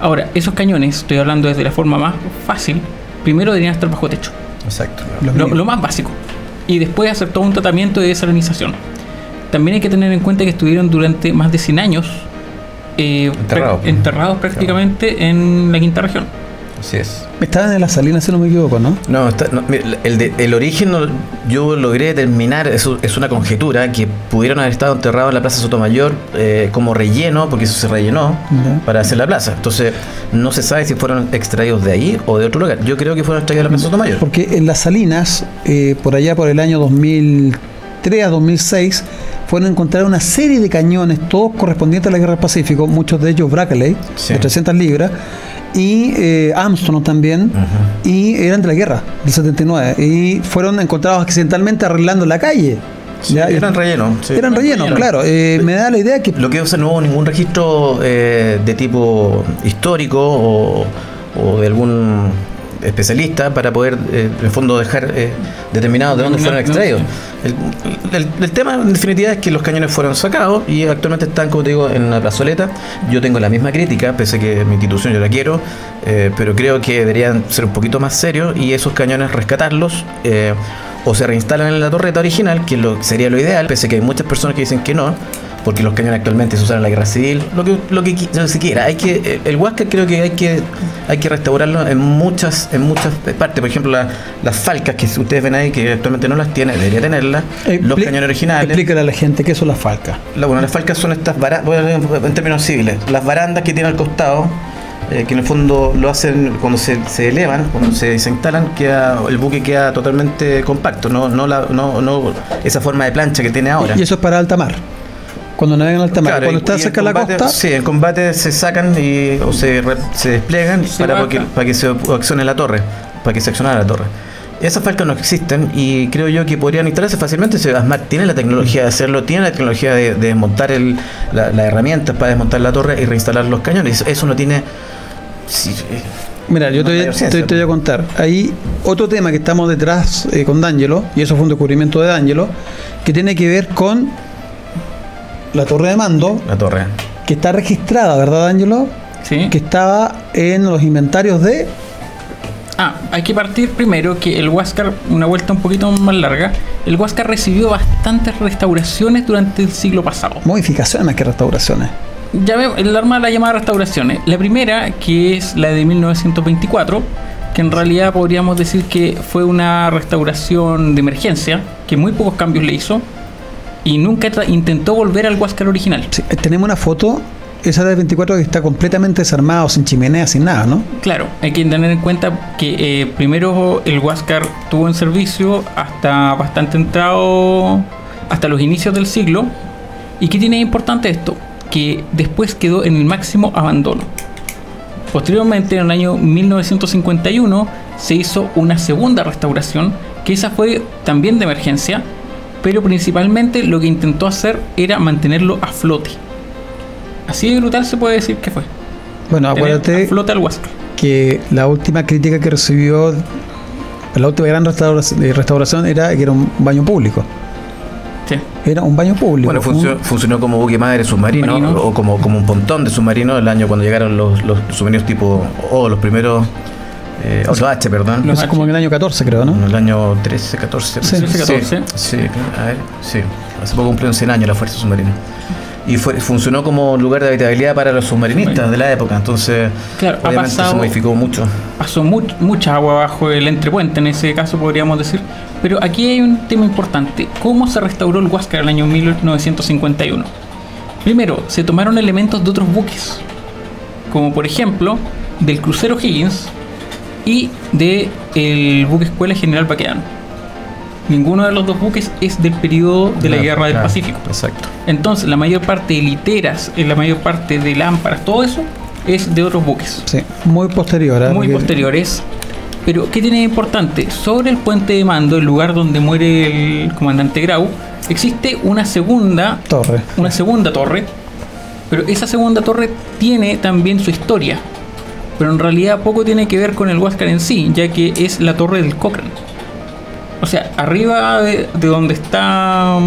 B: Ahora, esos cañones, estoy hablando desde la forma más fácil, primero deberían estar bajo techo,
C: Exacto.
A: Lo
B: lo, más básico, y después hacer todo un tratamiento de desalinización. También hay que tener en cuenta que estuvieron durante más de 100 años eh,
C: Enterrados.
B: prac- enterrados prácticamente en la quinta región.
C: Así es.
A: Estaban en la salina, si no me equivoco, ¿no?
C: No, está- no, el, de- el origen no- yo logré determinar, es, es una conjetura, que pudieron haber estado enterrados en la Plaza Sotomayor eh, como relleno, porque eso se rellenó para hacer la plaza. Entonces, no se sabe si fueron extraídos de ahí o de otro lugar. Yo creo que fueron extraídos de la Plaza Sotomayor.
A: Porque en las salinas, eh, por allá por el año 2003 a 2006, fueron encontradas una serie de cañones, todos correspondientes a la Guerra del Pacífico, muchos de ellos Brackley,
C: Sí.
A: de 300 libras, y eh, Armstrong también, y eran de la guerra, del 79, y fueron encontrados accidentalmente arreglando la calle.
C: Sí,
A: ¿ya?
C: eran rellenos. sí.
A: Eran rellenos,
B: relleno.
A: claro. Eh, me da la idea que
C: Lo que no hubo ningún registro eh, de tipo histórico o, o de algún especialista para poder, eh, en el fondo, dejar eh, determinado de dónde fueron extraídos. El, el- el tema, en definitiva, es que los cañones fueron sacados y actualmente están, como te digo, en la plazoleta. Yo tengo la misma crítica, pese a que mi institución yo la quiero, eh, pero creo que deberían ser un poquito más serios y esos cañones rescatarlos. eh, o se reinstalan en la torreta original, que lo, sería lo ideal, pese a que hay muchas personas que dicen que no, porque los cañones actualmente se usan en la guerra civil, lo que, lo que lo que se quiera. Hay que, eh, el Huáscar creo que hay que, hay que restaurarlo en muchas, en muchas partes. Por ejemplo, la- las falcas que ustedes ven ahí, que actualmente no las tiene, debería tenerlas. los cañones originales.
A: Explícale a la gente qué son las falcas.
C: La- bueno, las falcas son estas barandas, en términos civiles, las barandas que tiene al costado, eh, que en el fondo lo hacen cuando se, se elevan, cuando se, se instalan, queda, el buque queda totalmente compacto, no, no, la, no, no esa forma de plancha que tiene ahora.
A: Y eso es para alta mar. Cuando navegan alta mar.
C: Claro,
A: Cuando
C: y-
A: está
C: y en
A: cerca de la costa,
C: Sí, en combate se sacan y, o se, re- se despliegan
B: Se
C: para, que, para que se accione la torre, para que se accionara la torre. Esas falcas no existen y creo yo que podrían instalarse fácilmente. Si Asmar tiene la tecnología de hacerlo, tiene la tecnología de, de desmontar el, la- las herramientas para desmontar la torre y reinstalar los cañones. Eso no tiene. sí, eh,
A: Mira, yo te, te- te voy a contar. Hay otro tema que estamos detrás eh, con D'Angelo, y eso fue un descubrimiento de D'Angelo, que tiene que ver con la torre de mando,
C: la torre.
A: que está registrada, ¿verdad, D'Angelo?
B: ¿sí?
A: Que estaba en los inventarios de.
B: Ah, hay que partir primero que el Huáscar, una vuelta un poquito más larga, el Huáscar recibió bastantes restauraciones durante el siglo pasado.
A: Modificaciones más que restauraciones.
B: Ya veo, el arma la llamada restauraciones. La primera, que es la de 1924, que en realidad podríamos decir que fue una restauración de emergencia, que muy pocos cambios le hizo, y nunca intentó volver al Huáscar original.
A: Sí, tenemos una foto, esa de 24 que está completamente desarmado, sin chimenea, sin nada, ¿no?
B: Claro, hay que tener en cuenta que eh, primero el Huáscar tuvo en servicio hasta bastante entrado, hasta los inicios del siglo. ¿Y qué tiene importante esto? Que después quedó en el máximo abandono. Posteriormente, en el año 1951, se hizo una segunda restauración, que esa fue también de emergencia, pero principalmente lo que intentó hacer era mantenerlo a flote. Así de brutal se puede decir que fue.
A: Bueno, acuérdate
B: a flote al Huáscar.
A: que la última crítica que recibió, la última gran restauración, de restauración era que era un baño público.
B: Sí.
A: Era un baño público.
C: Bueno, funcionó, funcionó como buque madre submarino,
B: Submarino.
C: o como, como un pontón de submarino el año cuando llegaron los, los submarinos tipo O, los primeros, eh, o H, perdón.
B: Los
A: Eso es como en el año 14, creo, ¿no?
C: En el año 13, 14.
A: Sí.
B: 13, 14.
C: Sí, a ver, sí. Hace poco cumplieron 100 años la Fuerza Submarina. Y fue, funcionó como lugar de habitabilidad para los submarinistas de la época. Entonces,
B: Claro, ha
C: obviamente
B: pasado-
C: se modificó mucho.
B: pasó mu- mucha agua bajo el entrepuente, en ese caso podríamos decir. Pero aquí hay un tema importante. ¿Cómo se restauró el Huáscar en el año 1951? Primero, se tomaron elementos de otros buques, como por ejemplo del crucero Higgins y del buque Escuela General Baquedano. Ninguno de los dos buques es del periodo de la
C: Claro,
B: Guerra del
C: claro,
B: Pacífico.
C: Exacto.
B: Entonces, la mayor parte de literas, eh, la mayor parte de lámparas, todo eso es de otros buques
A: Sí, muy posterior. ¿eh?
B: muy
A: Porque-
B: posteriores. Pero, ¿qué tiene de importante? Sobre el puente de mando, el lugar donde muere el comandante Grau, existe una segunda
A: Torre.
B: una segunda torre, pero esa segunda torre tiene también su historia, pero en realidad poco tiene que ver con el Huáscar en sí, ya que es la torre del Cochrane. O sea, arriba de, de donde está,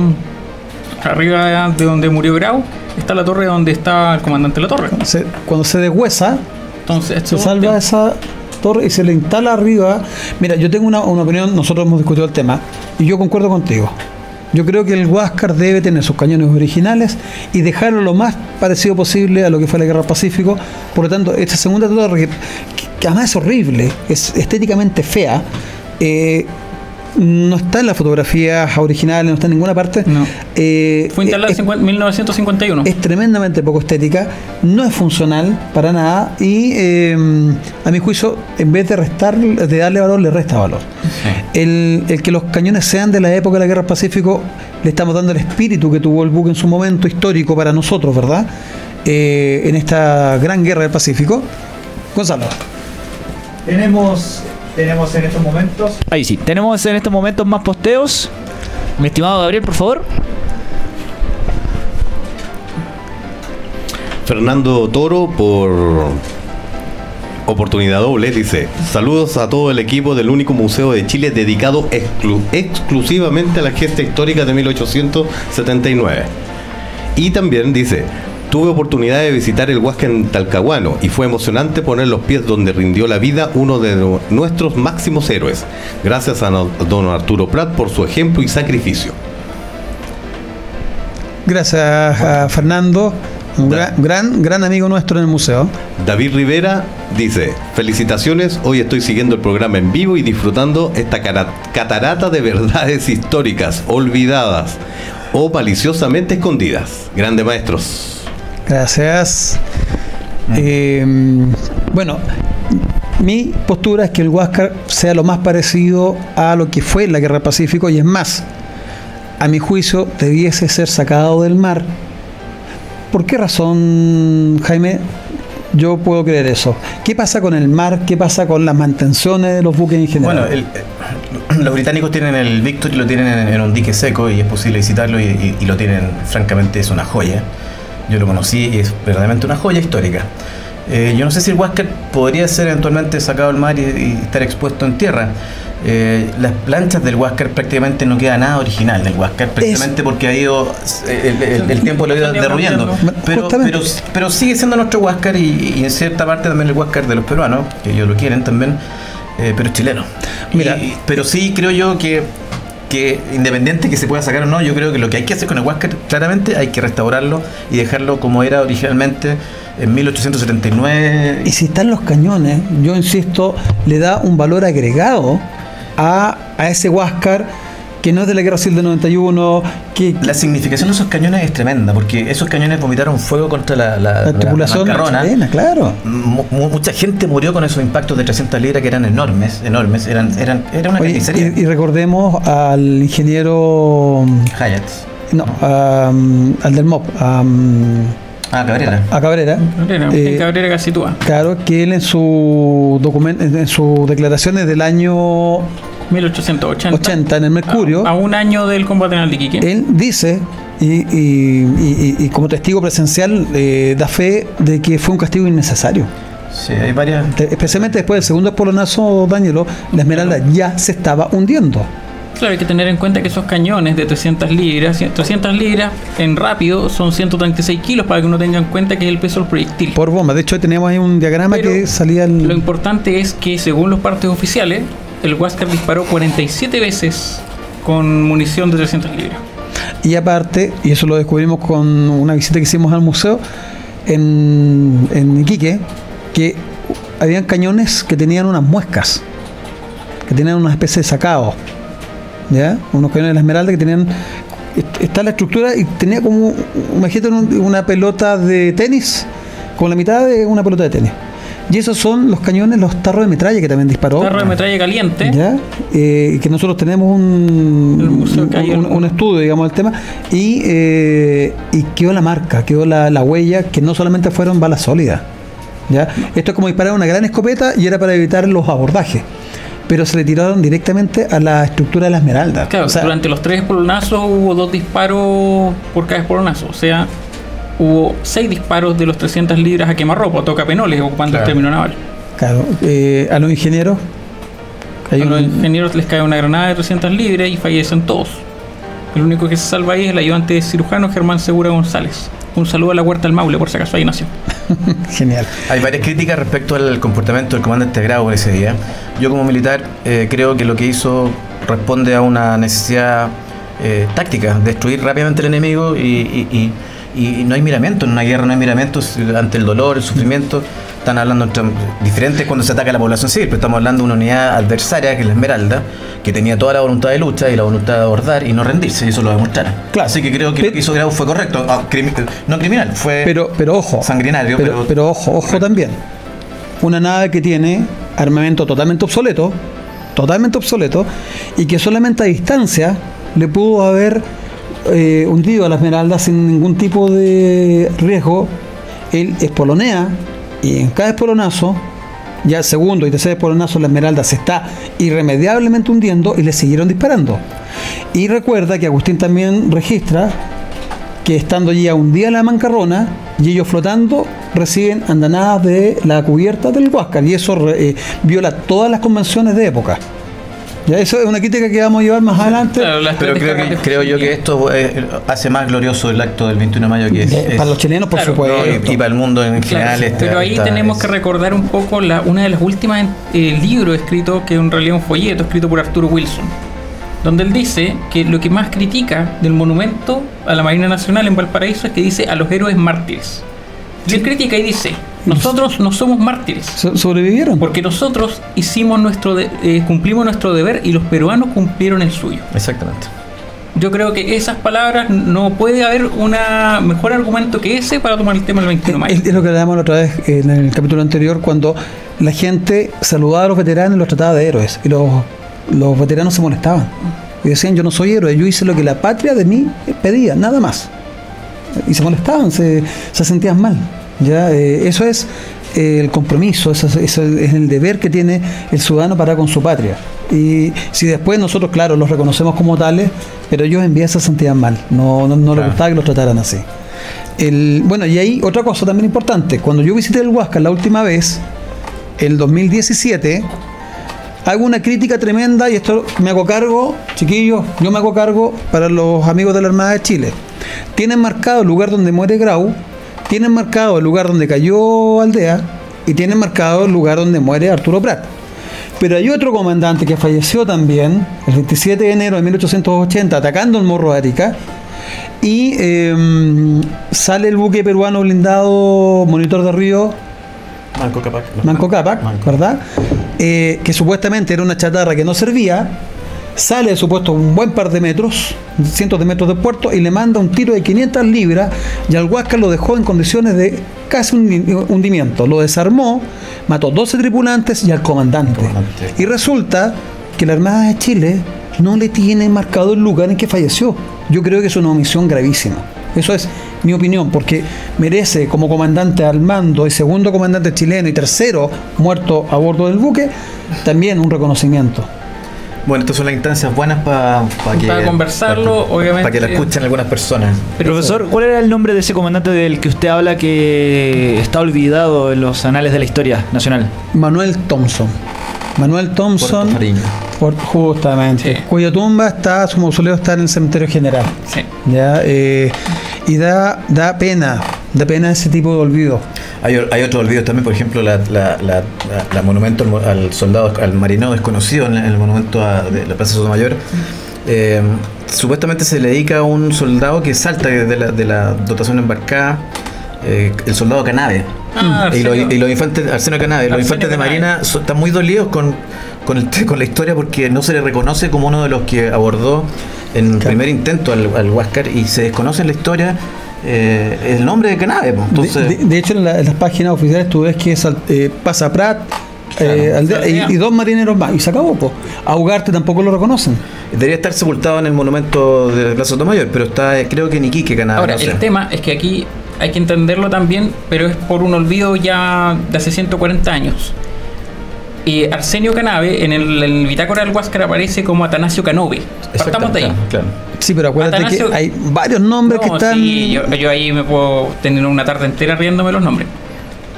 B: arriba de donde murió Grau, está la torre donde está el comandante de la torre.
A: Se- cuando se deshuesa,
B: Entonces,
A: se salva esa torre y se le instala arriba. Mira, yo tengo una, una opinión, nosotros hemos discutido el tema y yo concuerdo contigo. Yo creo que el Huáscar debe tener sus cañones originales y dejarlo lo más parecido posible a lo que fue la Guerra del Pacífico. Por lo tanto, esta segunda torre, que, además es horrible, es estéticamente fea, eh, no está en las fotografías originales, no está en ninguna parte.
B: No.
A: Eh,
B: fue instalada
A: es-
B: en 50 1951.
A: es tremendamente poco estética, no es funcional para nada y eh, a mi juicio, en vez de restar, de darle valor, le resta valor. El, el que los cañones sean de la época de la Guerra del Pacífico, le estamos dando el espíritu que tuvo el buque en su momento histórico para nosotros, ¿verdad? Eh, en esta gran guerra del Pacífico. Gonzalo.
D: Tenemos, tenemos en estos momentos. Ahí sí, tenemos en estos momentos más posteos. Mi estimado Gabriel, por favor.
E: Fernando Toro por oportunidad doble dice saludos a todo el equipo del único museo de Chile dedicado exclu- exclusivamente a la gesta histórica de 1879 y también dice tuve oportunidad de visitar el Huasca en Talcahuano y fue emocionante poner los pies donde rindió la vida uno de nu- nuestros máximos héroes gracias a don Arturo Prat por su ejemplo y sacrificio
A: Gracias a Fernando, un gran, gran, gran amigo nuestro en el museo.
E: David Rivera dice, felicitaciones, hoy estoy siguiendo el programa en vivo y disfrutando esta catarata de verdades históricas, olvidadas o maliciosamente escondidas. Grande maestros.
A: Gracias. Eh, bueno, mi postura es que el Huáscar sea lo más parecido a lo que fue la Guerra Pacífico y es más, a mi juicio debiese ser sacado del mar. ¿Por qué razón, Jaime? Yo puedo creer eso. ¿Qué pasa con el mar? ¿Qué pasa con las mantenciones de los buques en general?
C: Bueno, el- eh, los británicos tienen el Victory, lo tienen en, un dique seco y es posible visitarlo y- y lo tienen, francamente, es una joya. Yo lo conocí y es verdaderamente una joya histórica. Eh, yo no sé si el Huáscar podría ser eventualmente sacado al mar y, y estar expuesto en tierra. Eh, las planchas del Huáscar prácticamente no queda nada original del Huáscar, precisamente porque ha ido, eh, el, el- el tiempo lo ha ido derruyendo. Pero, pero, pero sigue siendo nuestro Huáscar y, y en cierta parte también el Huáscar de los peruanos, que ellos lo quieren también, eh, pero es chileno.
A: Mira.
C: Y- pero sí creo yo que, que independiente que se pueda sacar o no, yo creo que lo que hay que hacer con el Huáscar, claramente hay que restaurarlo y dejarlo como era originalmente en 1879.
A: Y si están los cañones, yo insisto, le da un valor agregado a, a ese Huáscar que no es de la Guerra Civil del 91, que,
C: La significación de esos cañones es tremenda, porque esos cañones vomitaron fuego contra la, la,
A: la tripulación
C: macarrona.
A: chilena, claro.
C: Mu- mu- mucha gente murió con esos impactos de 300 libras que eran enormes, enormes, eran, eran, era una
A: Oye,
C: carnicería.
A: y, y recordemos al ingeniero,
C: Hyatt.
A: no, am, al del MOP, am,
C: Ah, Cabrera.
A: a Cabrera.
B: Cabrera,
A: Eh,
B: Cabrera Casitúa.
A: Claro, que él en su documento, en sus declaraciones del año
B: 1880.
A: 80 en el Mercurio,
B: A, a un año del combate en el Iquique.
A: él dice, y, y- y- y- como testigo presencial, eh, da fe de que fue un castigo innecesario.
C: Sí, hay varias.
A: Te- Especialmente después del segundo espolonazo, Danielo, la Esmeralda ya se estaba hundiendo.
B: Claro, hay que tener en cuenta que esos cañones de 300 libras, 300 libras en rápido son 136 kilos para que uno tenga en cuenta que es el peso del proyectil.
A: Por bomba. De hecho, teníamos ahí un diagrama
B: Pero
A: que salía el.
B: Lo importante es que según los partes oficiales, el Huáscar disparó 47 veces con munición de 300 libras.
A: Y aparte, y eso lo descubrimos con una visita que hicimos al museo en, en Iquique, que habían cañones que tenían unas muescas, que tenían una especie de sacado, ¿ya? Unos cañones de la Esmeralda que tenían. est- Está la estructura y tenía como, imagínate un- una pelota de tenis, con la mitad de una pelota de tenis. Y esos son los cañones, los tarros de metralla que también disparó.
B: Tarro de metralla caliente.
A: ¿Ya? Eh, que nosotros tenemos un, un, estudio, digamos, del tema, y, eh, y quedó la marca, quedó la, la huella, que no solamente fueron balas sólidas. ¿ya? Esto es como disparar una gran escopeta y era para evitar los abordajes. pero se le tiraron directamente a la estructura de la esmeralda.
B: Claro,
A: O sea,
B: durante los tres espolonazos hubo dos disparos por cada espolonazo. O sea, hubo seis disparos de los 300 libras a quemarropa, toca penoles, ocupando
C: Claro.
B: el término naval.
A: claro, eh, a los ingenieros.
B: A los
A: un-
B: ingenieros les cae una granada de 300 libras y fallecen todos. El único que se salva ahí es el ayudante cirujano Germán Segura González. Un saludo a la Huerta del Maule, por si acaso ahí nació.
A: Genial.
C: Hay varias críticas respecto al comportamiento del comandante Grau ese día. Yo como militar eh, creo que lo que hizo responde a una necesidad eh, táctica, destruir rápidamente al enemigo y, y- y- y no hay miramiento, en una guerra no hay miramientos ante el dolor, el sufrimiento. Están hablando entre diferentes cuando se ataca a la población civil, pero estamos hablando de una unidad adversaria, que es la Esmeralda, que tenía toda la voluntad de lucha y la voluntad de abordar y no rendirse, y eso lo demostraron.
A: Claro.
C: Así que creo que lo que hizo Grau fue correcto, Ah, crimi- no criminal, fue
A: Pero, pero ojo.
C: sanguinario,
A: Pero,
C: pero,
A: pero ojo, ojo también. Una nave que tiene armamento totalmente obsoleto, totalmente obsoleto, y que solamente a distancia le pudo haber eh, hundido a la Esmeralda sin ningún tipo de riesgo. Él espolonea y en cada espolonazo, ya el segundo y tercer espolonazo, la Esmeralda se está irremediablemente hundiendo y le siguieron disparando. Y recuerda que Agustín también registra que estando allí a un día la mancarrona y ellos flotando reciben andanadas de la cubierta del Huáscar y eso eh, viola todas las convenciones de época. Ya eso es una crítica que vamos a llevar más adelante.
B: Claro,
C: Pero creo, que, yo que esto hace más glorioso el acto del 21 de mayo que es,
A: Eh,
C: es-
A: para los chilenos, por
B: claro,
A: supuesto.
C: no, y, y para el mundo en
B: Claro,
C: general. este-
B: pero ahí
C: esta
B: tenemos
C: es-
B: que recordar un poco la, una de las últimas eh, libros escritos, que en realidad es un folleto escrito por Arturo Wilson, donde él dice que lo que más critica del monumento a la Marina Nacional en Valparaíso es que dice a los héroes mártires. Y él critica y dice, nosotros no somos mártires,
A: So- sobrevivieron.
B: porque nosotros hicimos nuestro de- eh, cumplimos nuestro deber y los peruanos cumplieron el suyo.
C: Exactamente.
B: Yo creo que esas palabras no puede haber un mejor argumento que ese para tomar el tema del 21 de mayo.
A: Es, es lo que hablábamos la otra vez en el capítulo anterior, cuando la gente saludaba a los veteranos y los trataba de héroes. Y los, los veteranos se molestaban. Y decían, yo no soy héroe, yo hice lo que la patria de mí pedía, nada más. Y se molestaban, se, se sentían mal. ¿Ya? Eh, eso es eh, el compromiso, eso, es- eso es el deber que tiene el ciudadano para con su patria. Y si después nosotros, claro, los reconocemos como tales, pero ellos en se sentían mal, no, no, no les gustaba que los trataran así. El, bueno, y ahí otra cosa también importante. Cuando yo visité el Huáscar la última vez, el 2017, hago una crítica tremenda y esto me hago cargo, chiquillos, yo me hago cargo para los amigos de la Armada de Chile. Tienen marcado el lugar donde muere Grau, tienen marcado el lugar donde cayó Aldea y tienen marcado el lugar donde muere Arturo Prat. Pero hay otro comandante que falleció también el 27 de enero de 1880 atacando el Morro de Arica y eh, sale el buque peruano blindado Monitor de Río
C: Manco Capac.
A: Manco
C: Manco.
A: ¿verdad? Eh, que supuestamente era una chatarra que no servía, sale de supuesto un buen par de metros, cientos de metros de puerto, y le manda un tiro de 500 libras, y al Huáscar lo dejó en condiciones de casi hundi- hundimiento. Lo desarmó, mató 12 tripulantes y al comandante.
C: Comandante.
A: Y resulta que la Armada de Chile no le tiene marcado el lugar en que falleció. Yo creo que es una omisión gravísima. Eso es mi opinión, porque merece como comandante al mando y segundo comandante chileno y tercero muerto a bordo del buque, también un reconocimiento.
C: Bueno, estas son las instancias buenas para que.
B: Para conversarlo, obviamente.
C: Para que la escuchen algunas personas.
D: Profesor, ¿cuál era el nombre de ese comandante del que usted habla que está olvidado en los anales de la historia nacional?
A: Manuel Thompson. Manuel Thompson, por- justamente,
B: Sí.
A: cuya tumba está, su mausoleo está en el cementerio general.
B: Sí.
A: ¿ya? Eh, y da, da pena, da pena ese tipo de olvido.
C: Hay, hay otros olvidos también, por ejemplo, la, la, la, la- la monumento al, al soldado, al marino desconocido en, el monumento a- de la Plaza Sotomayor. Eh, supuestamente se le dedica a un soldado que salta de la, de la dotación embarcada, eh, el soldado Canave.
B: Ah,
C: y, los, y los infantes, Arsenio Canave, los infantes de. Marina so- están muy dolidos con, con, el- con la historia porque no se le reconoce como uno de los que abordó en el primer intento al, al Huáscar y se desconoce en la historia eh, el nombre de Canave. pues.
A: De-
C: Entonces,
A: de, de hecho, en, la- en las páginas oficiales tú ves que sal- eh, pasa Prat eh,
C: Claro.
A: Aldea- y, y dos marineros más, y se acabó. po. A Ugarte tampoco lo reconocen.
C: Debería estar sepultado en el monumento de la Plaza Sotomayor, pero está eh, creo que en Iquique, Canadá.
B: Ahora,
C: no sé.
B: el tema es que aquí hay que entenderlo también, pero es por un olvido ya de hace 140 años. Y Arsenio Canave, en el, el bitácora del Huáscar aparece como Atanasio Canove. Partamos de ahí.
C: Claro.
A: Sí, pero acuérdate
B: Atanasio-
A: que hay varios nombres que están.
B: sí, yo, yo ahí me puedo tener una tarde entera riéndome los nombres.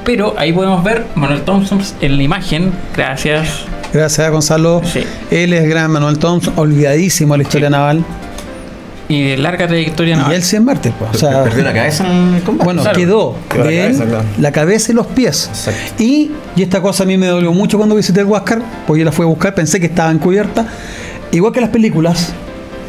B: Pero ahí podemos ver Manuel Thompson en la imagen, gracias.
A: Gracias a Gonzalo.
B: Sí.
A: Él es gran Manuel Thompson, olvidadísimo en la historia naval.
B: Y de larga trayectoria naval.
A: Y él sí es Marte, pues. O sea,
C: Perdió la cabeza en el combate.
A: Bueno,
B: Claro.
A: quedó
C: Quedó la
A: de él
C: cabeza, claro.
A: la cabeza y los pies.
C: Exacto.
A: Y, y esta cosa a mí me dolió mucho cuando visité el Huáscar, porque yo la fui a buscar, pensé que estaba encubierta. Igual que las películas,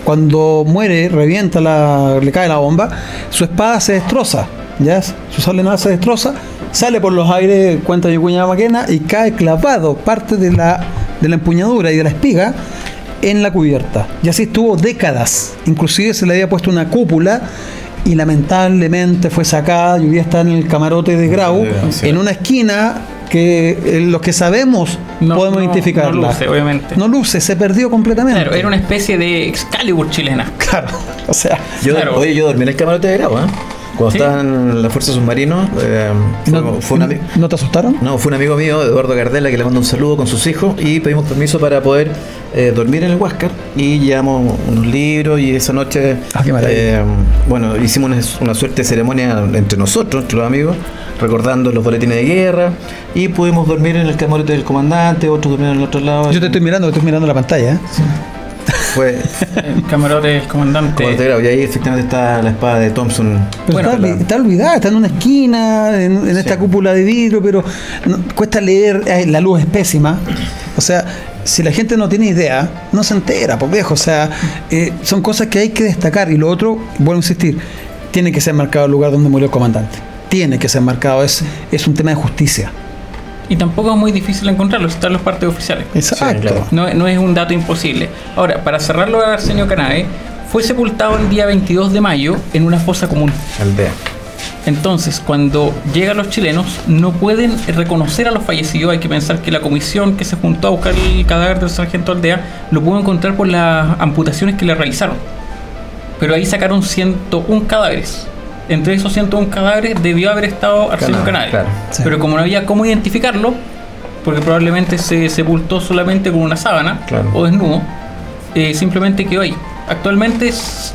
A: cuando muere, revienta, la, le cae la bomba, su espada se destroza, ¿ya? Su sable naval se destroza, sale por los aires, cuenta Yucuña Maquena, y cae clavado parte de la, de la empuñadura y de la espiga en la cubierta. Y así estuvo décadas. Inclusive se le había puesto una cúpula y lamentablemente fue sacada y hoy día está en el camarote de Grau,
C: Sí.
A: en una esquina que eh, los que sabemos
B: No-
A: podemos
B: no-
A: identificarla.
B: no luce, obviamente.
A: No luce, se perdió completamente.
B: Claro, era una especie de Excalibur chilena.
A: Claro, o sea,
C: Yo,
B: Claro.
C: Oye, yo dormí en el camarote de grabo, ¿eh? Cuando
B: ¿Sí?
C: estaba en la Fuerza Submarino, eh, fue,
A: ¿no,
C: fue un ami-
A: ¿no te asustaron?
C: no, fue un amigo mío, Eduardo Gardela, que le mandó un saludo con sus hijos y pedimos permiso para poder eh, dormir en el Huáscar y llevamos unos libros y esa noche,
A: Ah,
C: eh, bueno, hicimos una, una suerte de ceremonia entre nosotros, entre los amigos, recordando los boletines de guerra y pudimos dormir en el camarote del comandante, otros durmieron en el otro lado.
A: Yo te estoy mirando, estoy mirando la pantalla. ¿eh?
C: Fue
B: El camarote del comandante.
C: y ahí efectivamente está la espada de Thompson.
A: Pero
B: Bueno,
A: está,
C: la-
A: está olvidada, está en una esquina, en, en esta cúpula de vidrio, pero no- cuesta leer, eh, la luz es pésima. O sea, si la gente no tiene idea, no se entera, pues viejo. O sea, eh, son cosas que hay que destacar. Y lo otro, vuelvo a insistir, tiene que ser marcado el lugar donde murió el comandante. Tiene que ser marcado, es, es un tema de justicia.
B: Y tampoco es muy difícil encontrarlo, están los partes oficiales.
A: Exacto.
C: claro.
B: No, no es un dato imposible. Ahora, para cerrarlo a Arsenio Canave, fue sepultado el día 22 de mayo en una fosa común.
C: Aldea.
B: Entonces, cuando llegan los chilenos, no pueden reconocer a los fallecidos. Hay que pensar que la comisión que se juntó a buscar el cadáver del sargento Aldea lo pudo encontrar por las amputaciones que le realizaron. Pero ahí sacaron 101 cadáveres. Entre esos 101 cadáveres debió haber estado Arsenio
C: claro.
A: Sí.
B: Pero como no había cómo identificarlo, porque probablemente se sepultó solamente con una sábana
C: Claro.
B: o desnudo, eh, simplemente quedó ahí. Actualmente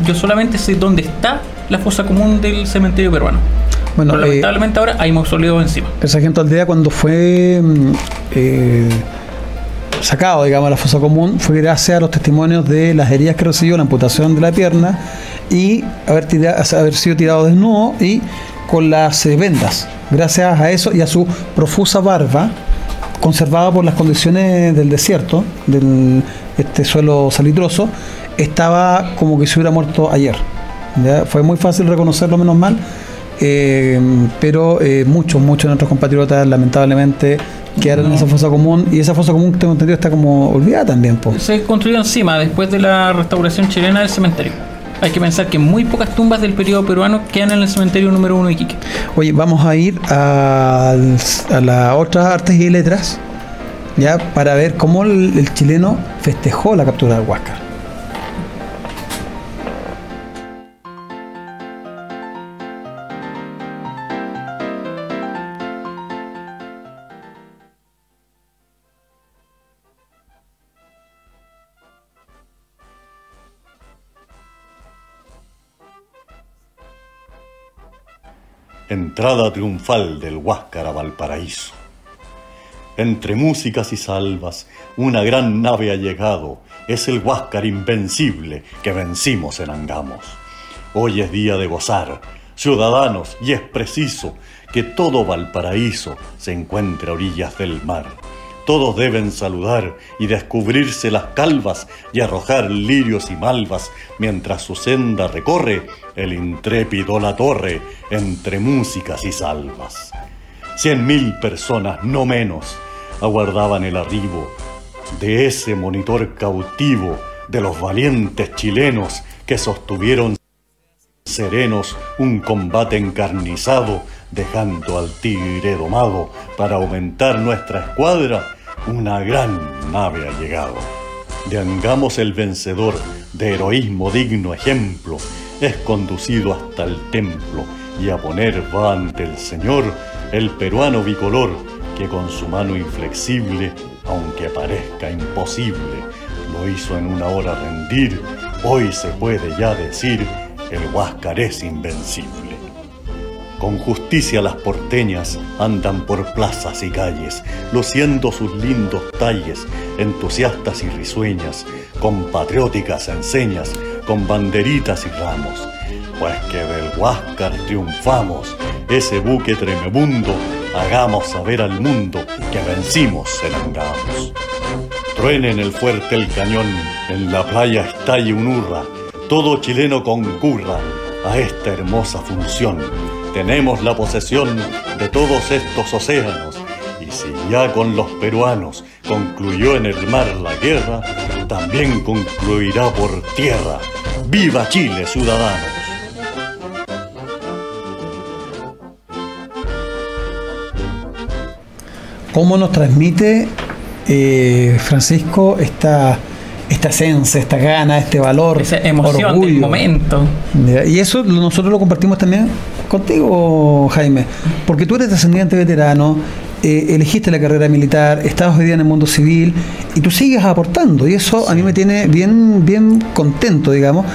B: yo solamente sé dónde está la fosa común del cementerio peruano.
A: Bueno,
B: Pero
A: eh,
B: lamentablemente ahora hay mausoleos encima.
A: el sargento Aldea cuando fue mm, eh, sacado, digamos, a la fosa común, fue gracias a los testimonios de las heridas que recibió, la amputación de la pierna y haber, tira- haber sido tirado desnudo y con las eh, vendas. Gracias a eso y a su profusa barba, conservada por las condiciones del desierto, del este suelo salitroso, estaba como que se hubiera muerto ayer. Fue muy fácil reconocerlo, menos mal, eh, pero eh, muchos, muchos de nuestros compatriotas lamentablemente quedaron en esa fosa común y esa fosa común tengo entendido está como olvidada también. po.
B: Se construyó encima después de la restauración chilena del cementerio. Hay que pensar que muy pocas tumbas del periodo peruano quedan en el cementerio número uno de Iquique.
A: Oye, vamos a ir a la otra artes y letras, ya para ver cómo el, el chileno festejó la captura del Huáscar.
F: Entrada triunfal del Huáscar a Valparaíso. Entre músicas y salvas, una gran nave ha llegado. Es el Huáscar invencible que vencimos en Angamos. Hoy es día de gozar, ciudadanos, y es preciso que todo Valparaíso se encuentre a orillas del mar. Todos deben saludar y descubrirse las calvas y arrojar lirios y malvas mientras su senda recorre el intrépido la torre entre músicas y salvas. Cien mil personas, no menos, aguardaban el arribo de ese monitor cautivo de los valientes chilenos que sostuvieron serenos un combate encarnizado, dejando al tigre domado para aumentar nuestra escuadra, una gran nave ha llegado. De Angamos el vencedor, de heroísmo digno ejemplo, es conducido hasta el templo y a poner va ante el Señor el peruano bicolor que con su mano inflexible, aunque parezca imposible, lo hizo en una hora rendir, hoy se puede ya decir, el Huáscar es invencible. Con justicia las porteñas andan por plazas y calles, luciendo sus lindos talles, entusiastas y risueñas, con patrióticas enseñas, con banderitas y ramos. Pues que del Huáscar triunfamos, ese buque tremebundo, hagamos saber al mundo que vencimos el angamos. Truene en el fuerte el cañón, en la playa estalle un hurra, todo chileno concurra a esta hermosa función. Tenemos la posesión de todos estos océanos, y si ya con los peruanos concluyó en el mar la guerra, también concluirá por tierra. ¡Viva Chile, ciudadanos!
A: ¿Cómo nos transmite eh, Francisco esta, esta esencia, esta gana, este valor,
B: Esa emoción
A: orgullo?
B: del momento.
A: Y eso nosotros lo compartimos también contigo, Jaime, porque tú eres descendiente veterano, eh, elegiste la carrera militar, estás hoy día en el mundo civil y tú sigues aportando. Y eso a mí me tiene bien, bien contento, digamos,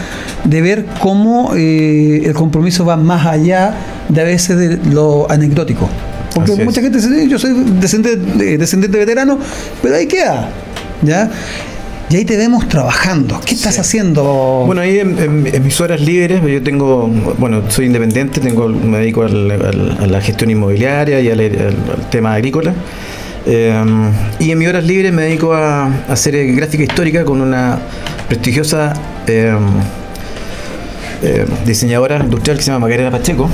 A: de ver cómo eh, el compromiso va más allá de a veces de lo anecdótico. Porque
C: Así es.
A: mucha gente dice, "Sí, yo soy descendiente, eh, descendiente veterano, pero ahí queda. ¿Ya? Y ahí te vemos trabajando. ¿Qué estás haciendo?
C: Bueno, ahí en, en- en mis horas libres, yo tengo, bueno, soy independiente, tengo, me dedico al- al- a la gestión inmobiliaria y al, tema agrícola. Eh, y en mis horas libres me dedico a, a hacer gráfica histórica con una prestigiosa eh, eh, diseñadora industrial que se llama Macarena Pacheco.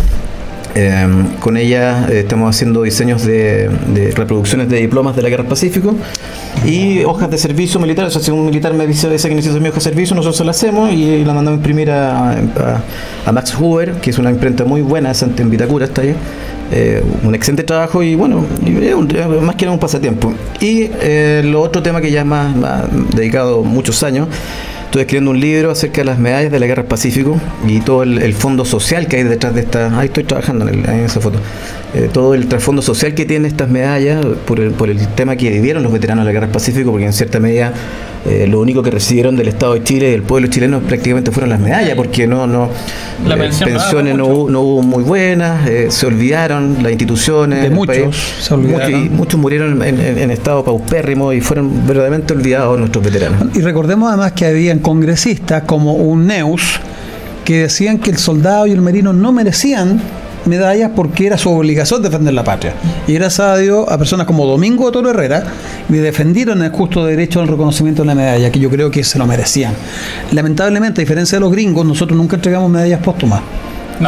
C: Eh, con ella eh, estamos haciendo diseños de, de reproducciones de diplomas de la Guerra del Pacífico y hojas de servicio militar. O sea, si un militar me dice esa que necesita mi hoja de servicio, nosotros se la hacemos y la mandamos a imprimir a, a- a Max Hoover, que es una imprenta muy buena, en Vitacura está ahí. Eh, un excelente trabajo y bueno, más que nada un pasatiempo. Y eh, el otro tema que ya es más, más dedicado muchos años Estoy escribiendo un libro acerca de las medallas de la Guerra del Pacífico y todo el, fondo social que hay detrás de esta. Ahí estoy trabajando en esa foto. Eh, todo el trasfondo social que tienen estas medallas por el, por el tema que vivieron los veteranos de la Guerra del Pacífico, porque en cierta medida eh, lo único que recibieron del Estado de Chile y del pueblo chileno prácticamente fueron las medallas, porque no, no
B: La
C: eh, pensiones no, hubo- no hubo muy buenas, eh, se olvidaron las instituciones.
A: De muchos
C: país.
A: se olvidaron.
C: Muchos, y muchos murieron en, en- en estado paupérrimo y fueron verdaderamente olvidados nuestros veteranos.
A: Y recordemos además que habían congresistas como un Neus que decían que el soldado y el marino no merecían medallas porque era su obligación defender la patria. Y gracias a Dios, a personas como Domingo Toro Herrera le defendieron el justo derecho al reconocimiento de la medalla, que yo creo que se lo merecían. Lamentablemente, a diferencia de los gringos, nosotros nunca entregamos medallas póstumas.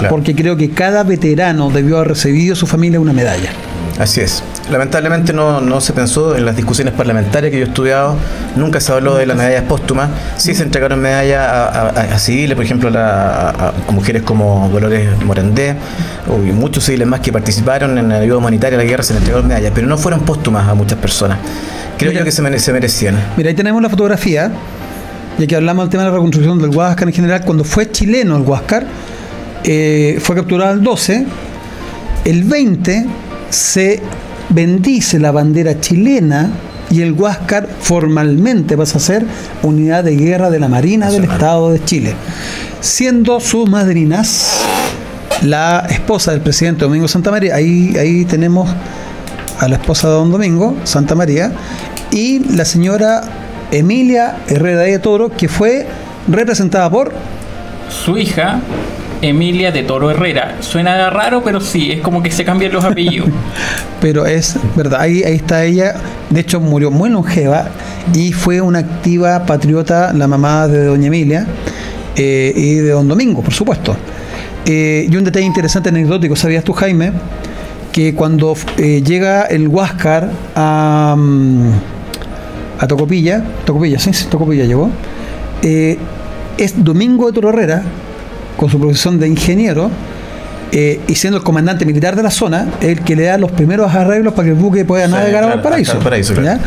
A: Porque creo que cada veterano debió haber recibido su familia una medalla.
C: Así es. Lamentablemente no, no se pensó en las discusiones parlamentarias que yo he estudiado, nunca se habló de las medallas póstumas. Sí se entregaron medallas a, a- a civiles, por ejemplo, a, la- a- a mujeres como Dolores Morandé, y muchos civiles más que participaron en la ayuda humanitaria a la guerra se les entregaron medallas, pero no fueron póstumas a muchas personas. Creo
A: Mira.
C: yo que se, mere- se merecían.
A: Mira, ahí tenemos la fotografía, y aquí hablamos del tema de la reconstrucción del Huáscar en general. Cuando fue chileno el Huáscar, eh, fue capturado el 12, el 20 se bendice la bandera chilena y el Huáscar formalmente pasa a ser unidad de guerra de la Marina del Estado de Chile, siendo sus madrinas la esposa del presidente Domingo Santa María, ahí, ahí tenemos a la esposa de don Domingo, Santa María, y la señora Emilia Herrera de Toro, que fue representada por
B: Su hija, Emilia de Toro Herrera. Suena raro, pero sí, es como que se cambian los apellidos.
A: pero es verdad, ahí, ahí está ella, de hecho murió muy longeva y fue una activa patriota, la mamá de doña Emilia eh, y de don Domingo, por supuesto. Eh, y un detalle interesante, anecdótico, ¿sabías tú, Jaime? Que cuando eh, llega el Huáscar a, mm, a Tocopilla, Tocopilla, sí, Tocopilla llegó, es Domingo de Toro Herrera, con su profesión de ingeniero, eh, y siendo el comandante militar de la zona, el que le da los primeros arreglos para que el buque pueda
C: Sí,
A: navegar a
C: claro,
A: Valparaíso.
C: hasta Valparaíso, claro.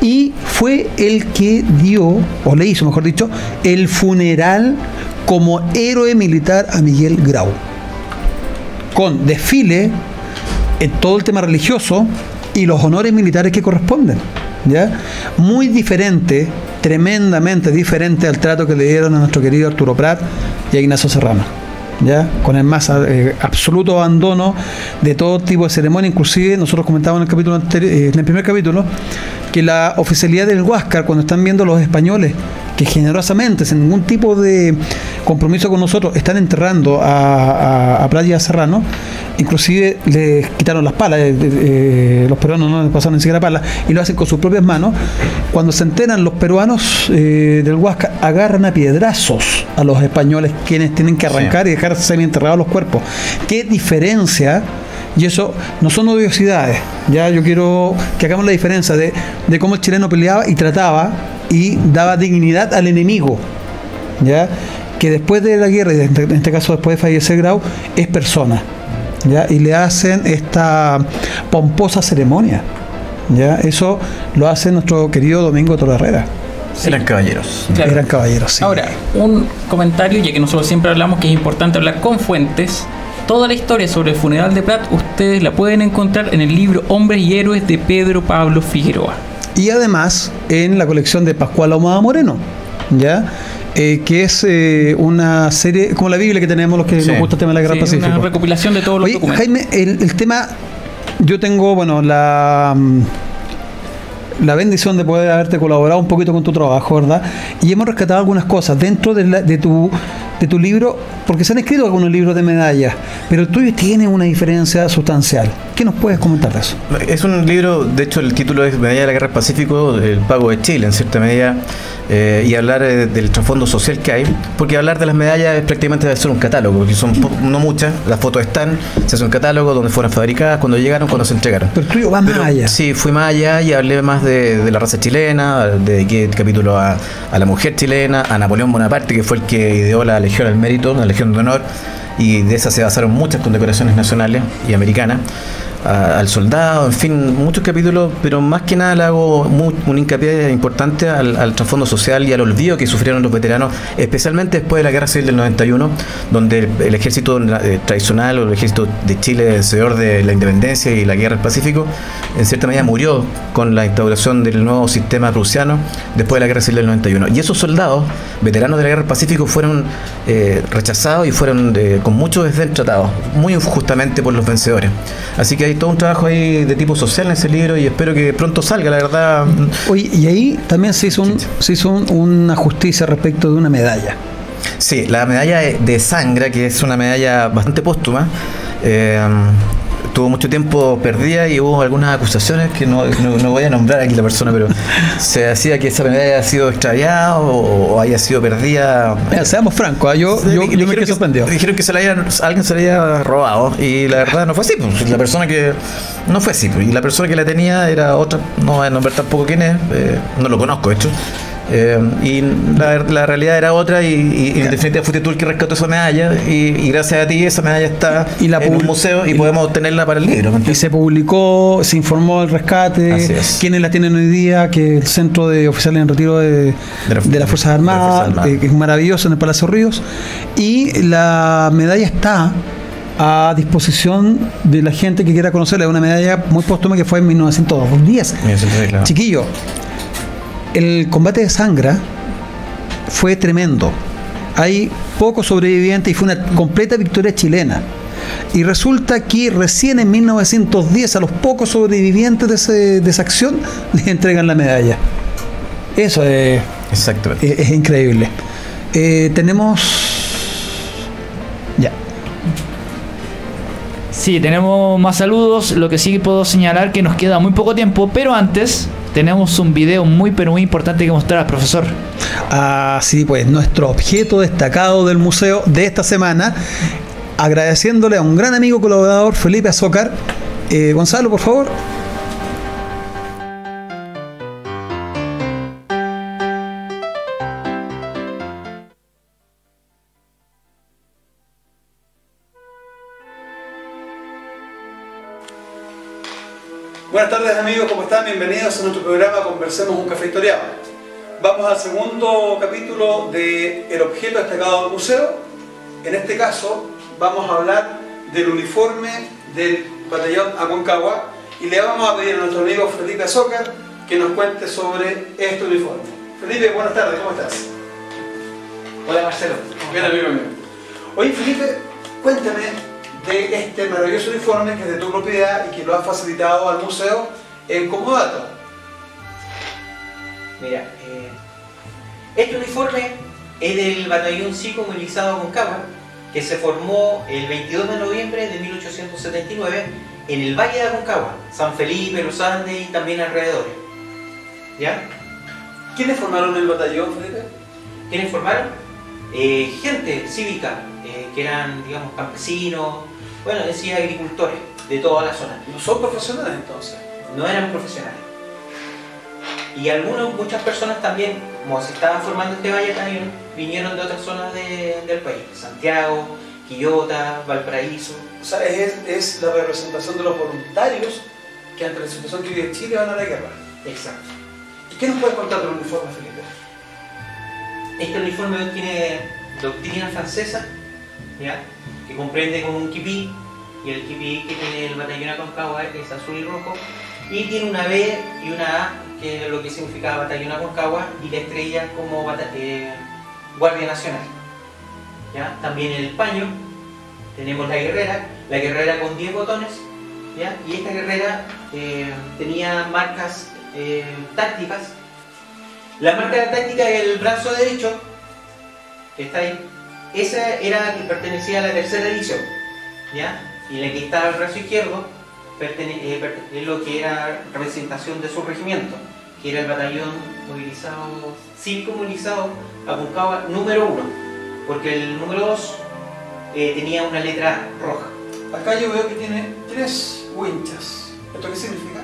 A: ¿ya? Y fue el que dio, o le hizo, mejor dicho, el funeral como héroe militar a Miguel Grau. Con desfile, en todo el tema religioso, y los honores militares que corresponden. ¿ya? Muy diferente, tremendamente diferente al trato que le dieron a nuestro querido Arturo Prat y a Ignacio Serrano. ¿Ya? con el más eh, absoluto abandono de todo tipo de ceremonia, inclusive nosotros comentábamos en el capítulo anterior, eh, en el primer capítulo, que la oficialidad del Huáscar, cuando están viendo los españoles que generosamente, sin ningún tipo de compromiso con nosotros, están enterrando a, a, Playa Serrano, inclusive les quitaron las palas, eh, eh, los peruanos no les pasaron ni siquiera palas, y lo hacen con sus propias manos. Cuando se enteran los peruanos eh, del Huáscar, agarran a piedrazos a los españoles, quienes tienen que arrancar y dejar semi enterrados los cuerpos. ¿Qué diferencia? Y eso no son odiosidades. Ya yo quiero que hagamos la diferencia de, de cómo el chileno peleaba y trataba y daba dignidad al enemigo. ¿Ya? Que después de la guerra, y en este caso después de fallecer Grau, es persona. ¿Ya? Y le hacen esta pomposa ceremonia. ¿Ya? Eso lo hace nuestro querido Domingo Torre Herrera.
C: Eran caballeros.
A: Eran caballeros, sí.
B: Ahora, un comentario, ya que nosotros siempre hablamos que es importante hablar con fuentes Toda la historia sobre el funeral de Prat ustedes la pueden encontrar en el libro Hombres y Héroes de Pedro Pablo Figueroa.
A: Y además en la colección de Pascual Ahumada Moreno, ¿ya? Eh, que es eh, una serie, como la Biblia que tenemos los que nos gusta el tema de la Guerra sí, Pacífico.
B: Una recopilación de todos los documentos.
A: Jaime, el, el, tema, yo tengo, bueno, la mm, la bendición de poder haberte colaborado un poquito con tu trabajo, ¿verdad? Y hemos rescatado algunas cosas dentro de, la, de tu de tu libro, porque se han escrito algunos libros de medallas, pero el tuyo tiene una diferencia sustancial. ¿Qué nos puedes comentar de eso?
C: Es un libro, de hecho el título es Medalla de la Guerra del Pacífico, el pago de Chile, en cierta medida, eh, y hablar eh, del trasfondo social que hay, porque hablar de las medallas es prácticamente hacer un catálogo, porque son no muchas, las fotos están, se hace un catálogo donde fueron fabricadas, cuando llegaron, cuando se entregaron.
A: Pero el tuyo va más allá.
C: Sí, fui más allá y hablé más de, la raza chilena, dediqué el capítulo a, a la mujer chilena, a Napoleón Bonaparte, que fue el que ideó la Legión al Mérito, la Legión de Honor, y de esa se basaron muchas condecoraciones nacionales y americanas al soldado, en fin, muchos capítulos, pero más que nada le hago un hincapié importante al, trasfondo social y al olvido que sufrieron los veteranos, especialmente después de la Guerra Civil del 91, donde el, ejército eh, tradicional o el ejército de Chile, vencedor de la independencia y la guerra del Pacífico, en cierta medida murió con la instauración del nuevo sistema prusiano después de la Guerra Civil del 91. Y esos soldados, veteranos de la Guerra del Pacífico, fueron eh, rechazados y fueron eh, con mucho desdén tratados, muy injustamente por los vencedores. Así que hay todo un trabajo ahí de tipo social en ese libro y espero que pronto salga, la verdad.
A: Oye, y ahí también se hizo, un, se hizo una justicia respecto de una medalla.
C: Sí, la medalla de Sangra, que es una medalla bastante póstuma. Eh, tuvo mucho tiempo perdida y hubo algunas acusaciones que no, voy a nombrar aquí la persona, pero se decía que esa medalla haya sido extraviada o, haya sido perdida.
A: seamos francos, ¿ah? yo, yo, me quedé sorprendido.
C: Dijeron que se la alguien se la había robado y la verdad no fue así. Pues, la persona que. No fue así. Pues, y la persona que la tenía era otra, no voy a nombrar tampoco quién es, eh, no lo conozco, de hecho. Eh, y la, realidad era otra y, en definitiva fuiste tú el que rescató esa medalla y, gracias a ti esa medalla está en un museo y, podemos obtenerla para el libro.
A: Y se publicó, se informó del rescate, quiénes la tienen hoy día, que el Centro de Oficiales en Retiro de, de, las Fuerzas Armadas, que es maravilloso en el Palacio Ríos, y la medalla está a disposición de la gente que quiera conocerla. Es una medalla muy póstuma que fue en 1910. Chiquillo, el combate de Sangra fue tremendo. Hay pocos sobrevivientes y fue una completa victoria chilena. Y resulta que recién en 1910 a los pocos sobrevivientes de, esa acción les entregan la medalla. Eso es, es, increíble. Eh, tenemos... Ya.
D: Sí, tenemos más saludos. Lo que sí puedo señalar que nos queda muy poco tiempo, pero antes tenemos un video muy pero muy importante que mostrar profesor.
A: Ah, sí, pues nuestro objeto destacado del museo de esta semana, agradeciéndole a un gran amigo colaborador, Felipe Azócar. Eh, Gonzalo, por favor. Buenas tardes amigos, ¿cómo están? Bienvenidos a nuestro programa Conversemos un café historiado. Vamos al segundo capítulo de El objeto destacado del museo. En este caso vamos a hablar del uniforme del batallón Aconcagua y le vamos a pedir a nuestro amigo Felipe Azócar que nos cuente sobre este uniforme. Felipe, buenas tardes, ¿cómo estás?
G: Hola Marcelo.
A: Bien, amigo mío. Oye, Felipe, cuéntame de este maravilloso uniforme que es de tu propiedad y que lo has facilitado al museo en Comodato.
G: Mira, eh, este uniforme es del batallón Cico movilizado Concagua, que se formó el 22 de noviembre de 1879 en el Valle de Aconcagua, San Felipe, Los Andes y también alrededores. ¿Ya?
A: ¿Quiénes formaron el batallón, Felipe?
G: ¿Quiénes formaron? Eh, gente cívica, eh, que eran, digamos, campesinos, bueno, decía agricultores de toda la zona.
A: No son profesionales entonces.
G: no eran profesionales. Y algunos, muchas personas también, como se estaban formando este valle también, vinieron de otras zonas de- del país, Santiago, Quillota, Valparaíso.
A: O sea, es, es la representación de los voluntarios que ante la situación que vive Chile van a la guerra.
G: Exacto.
A: ¿Y qué nos puedes contar del uniforme, Felipe?
G: Este uniforme tiene doctrina francesa, ¿ya? Que comprende con un kipí, y el kipí que tiene el batallón Aconcagua es azul y rojo, y tiene una B y una A, que es lo que significa batallón Aconcagua, y la estrella como eh, Guardia Nacional. ¿ya? También el paño, tenemos la guerrera, la guerrera con 10 botones, ¿ya? y esta guerrera eh, tenía marcas eh, tácticas la marca táctica del brazo derecho, que está ahí, esa era que pertenecía a la tercera edición, ¿ya? Y la que está al brazo izquierdo pertene- eh, es lo que era representación de su regimiento, que era el batallón movilizado, cívico movilizado Aconcagua número uno, porque el número 2 tenía una letra roja.
A: Acá yo veo que tiene tres winchas. ¿Esto qué significa?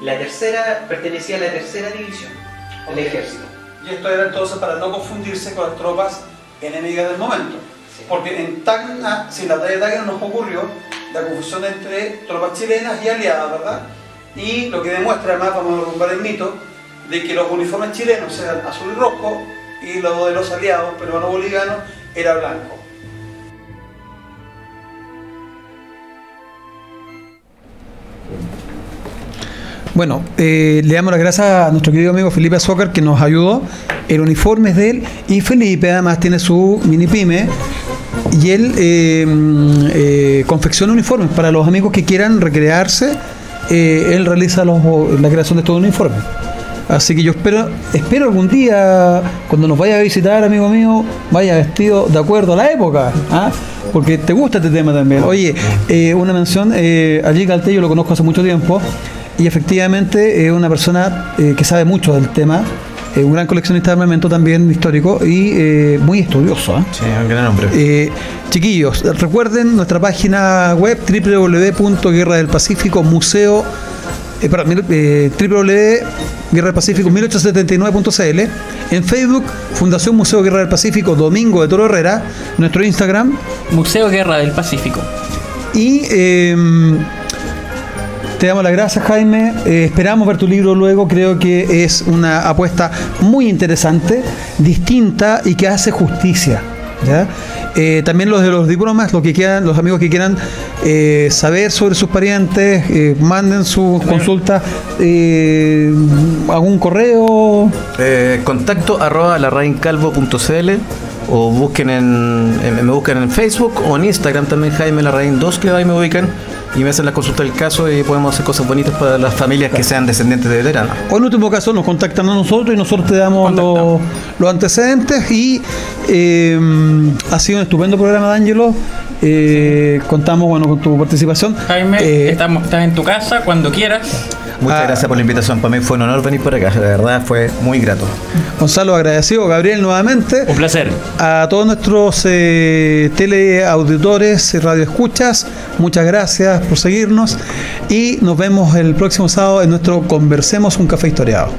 G: La tercera pertenecía a la tercera división del ejército.
A: Y esto era entonces para no confundirse con las tropas enemigas del momento. Porque en Tacna, sin la batalla de Tacna nos ocurrió la confusión entre tropas chilenas y aliadas, ¿verdad? Y lo que demuestra, además, vamos a derrumbar el mito, de que los uniformes chilenos eran azul y rojo y los de los aliados peruano-bolivianos era blanco. Bueno, eh, le damos las gracias a nuestro querido amigo Felipe Azócar que nos ayudó. El uniforme es de él y Felipe además tiene su mini pyme y él eh, mm, eh, confecciona uniformes para los amigos que quieran recrearse. él realiza la creación de estos uniformes. Así que yo espero, espero algún día, cuando nos vaya a visitar, amigo mío, vaya vestido de acuerdo a la época. ¿ah? Porque te gusta este tema también. Oye, una mención, allí Galte yo lo conozco hace mucho tiempo y efectivamente es una persona eh, que sabe mucho del tema, eh, un gran coleccionista de armamento también histórico y eh, muy estudioso. ¿ah?
C: Sí, un gran hombre.
A: Eh, chiquillos, recuerden nuestra página web www.guerra del Pacífico Museo eh, perdón, mil- eh, www.guerra del Pacífico 1879.cl en Facebook Fundación Museo Guerra del Pacífico Domingo de Toro Herrera nuestro Instagram
B: Museo Guerra del Pacífico.
A: y eh, te damos las gracias, Jaime. Eh, esperamos ver tu libro luego. Creo que es una apuesta muy interesante, distinta y que hace justicia. ¿ya? Eh, también los de los diplomas, los que quieran, los amigos que quieran eh, saber sobre sus parientes, eh, manden sus consultas, eh, algún correo.
C: Contacto arroba larraincalvo.cl o busquen en, en- me buscan en Facebook o en Instagram también Jaime Larraín 2 que ahí me ubican y me hacen la consulta del caso y podemos hacer cosas bonitas para las familias que sean descendientes de veteranos.
A: O en último caso nos contactan a nosotros y nosotros te damos los, los antecedentes y eh, ha sido un estupendo programa, D'Angelo. Eh, contamos bueno con tu participación.
B: Jaime,
A: Eh,
B: estamos, estás en tu casa cuando quieras.
C: Muchas
A: Ah.
C: gracias por la invitación, para mí fue un honor venir por acá, de verdad fue muy grato.
A: Gonzalo agradecido, Gabriel nuevamente.
D: Un placer.
A: A todos nuestros eh, teleauditores y radioescuchas, muchas gracias por seguirnos y nos vemos el próximo sábado en nuestro Conversemos un café historiado.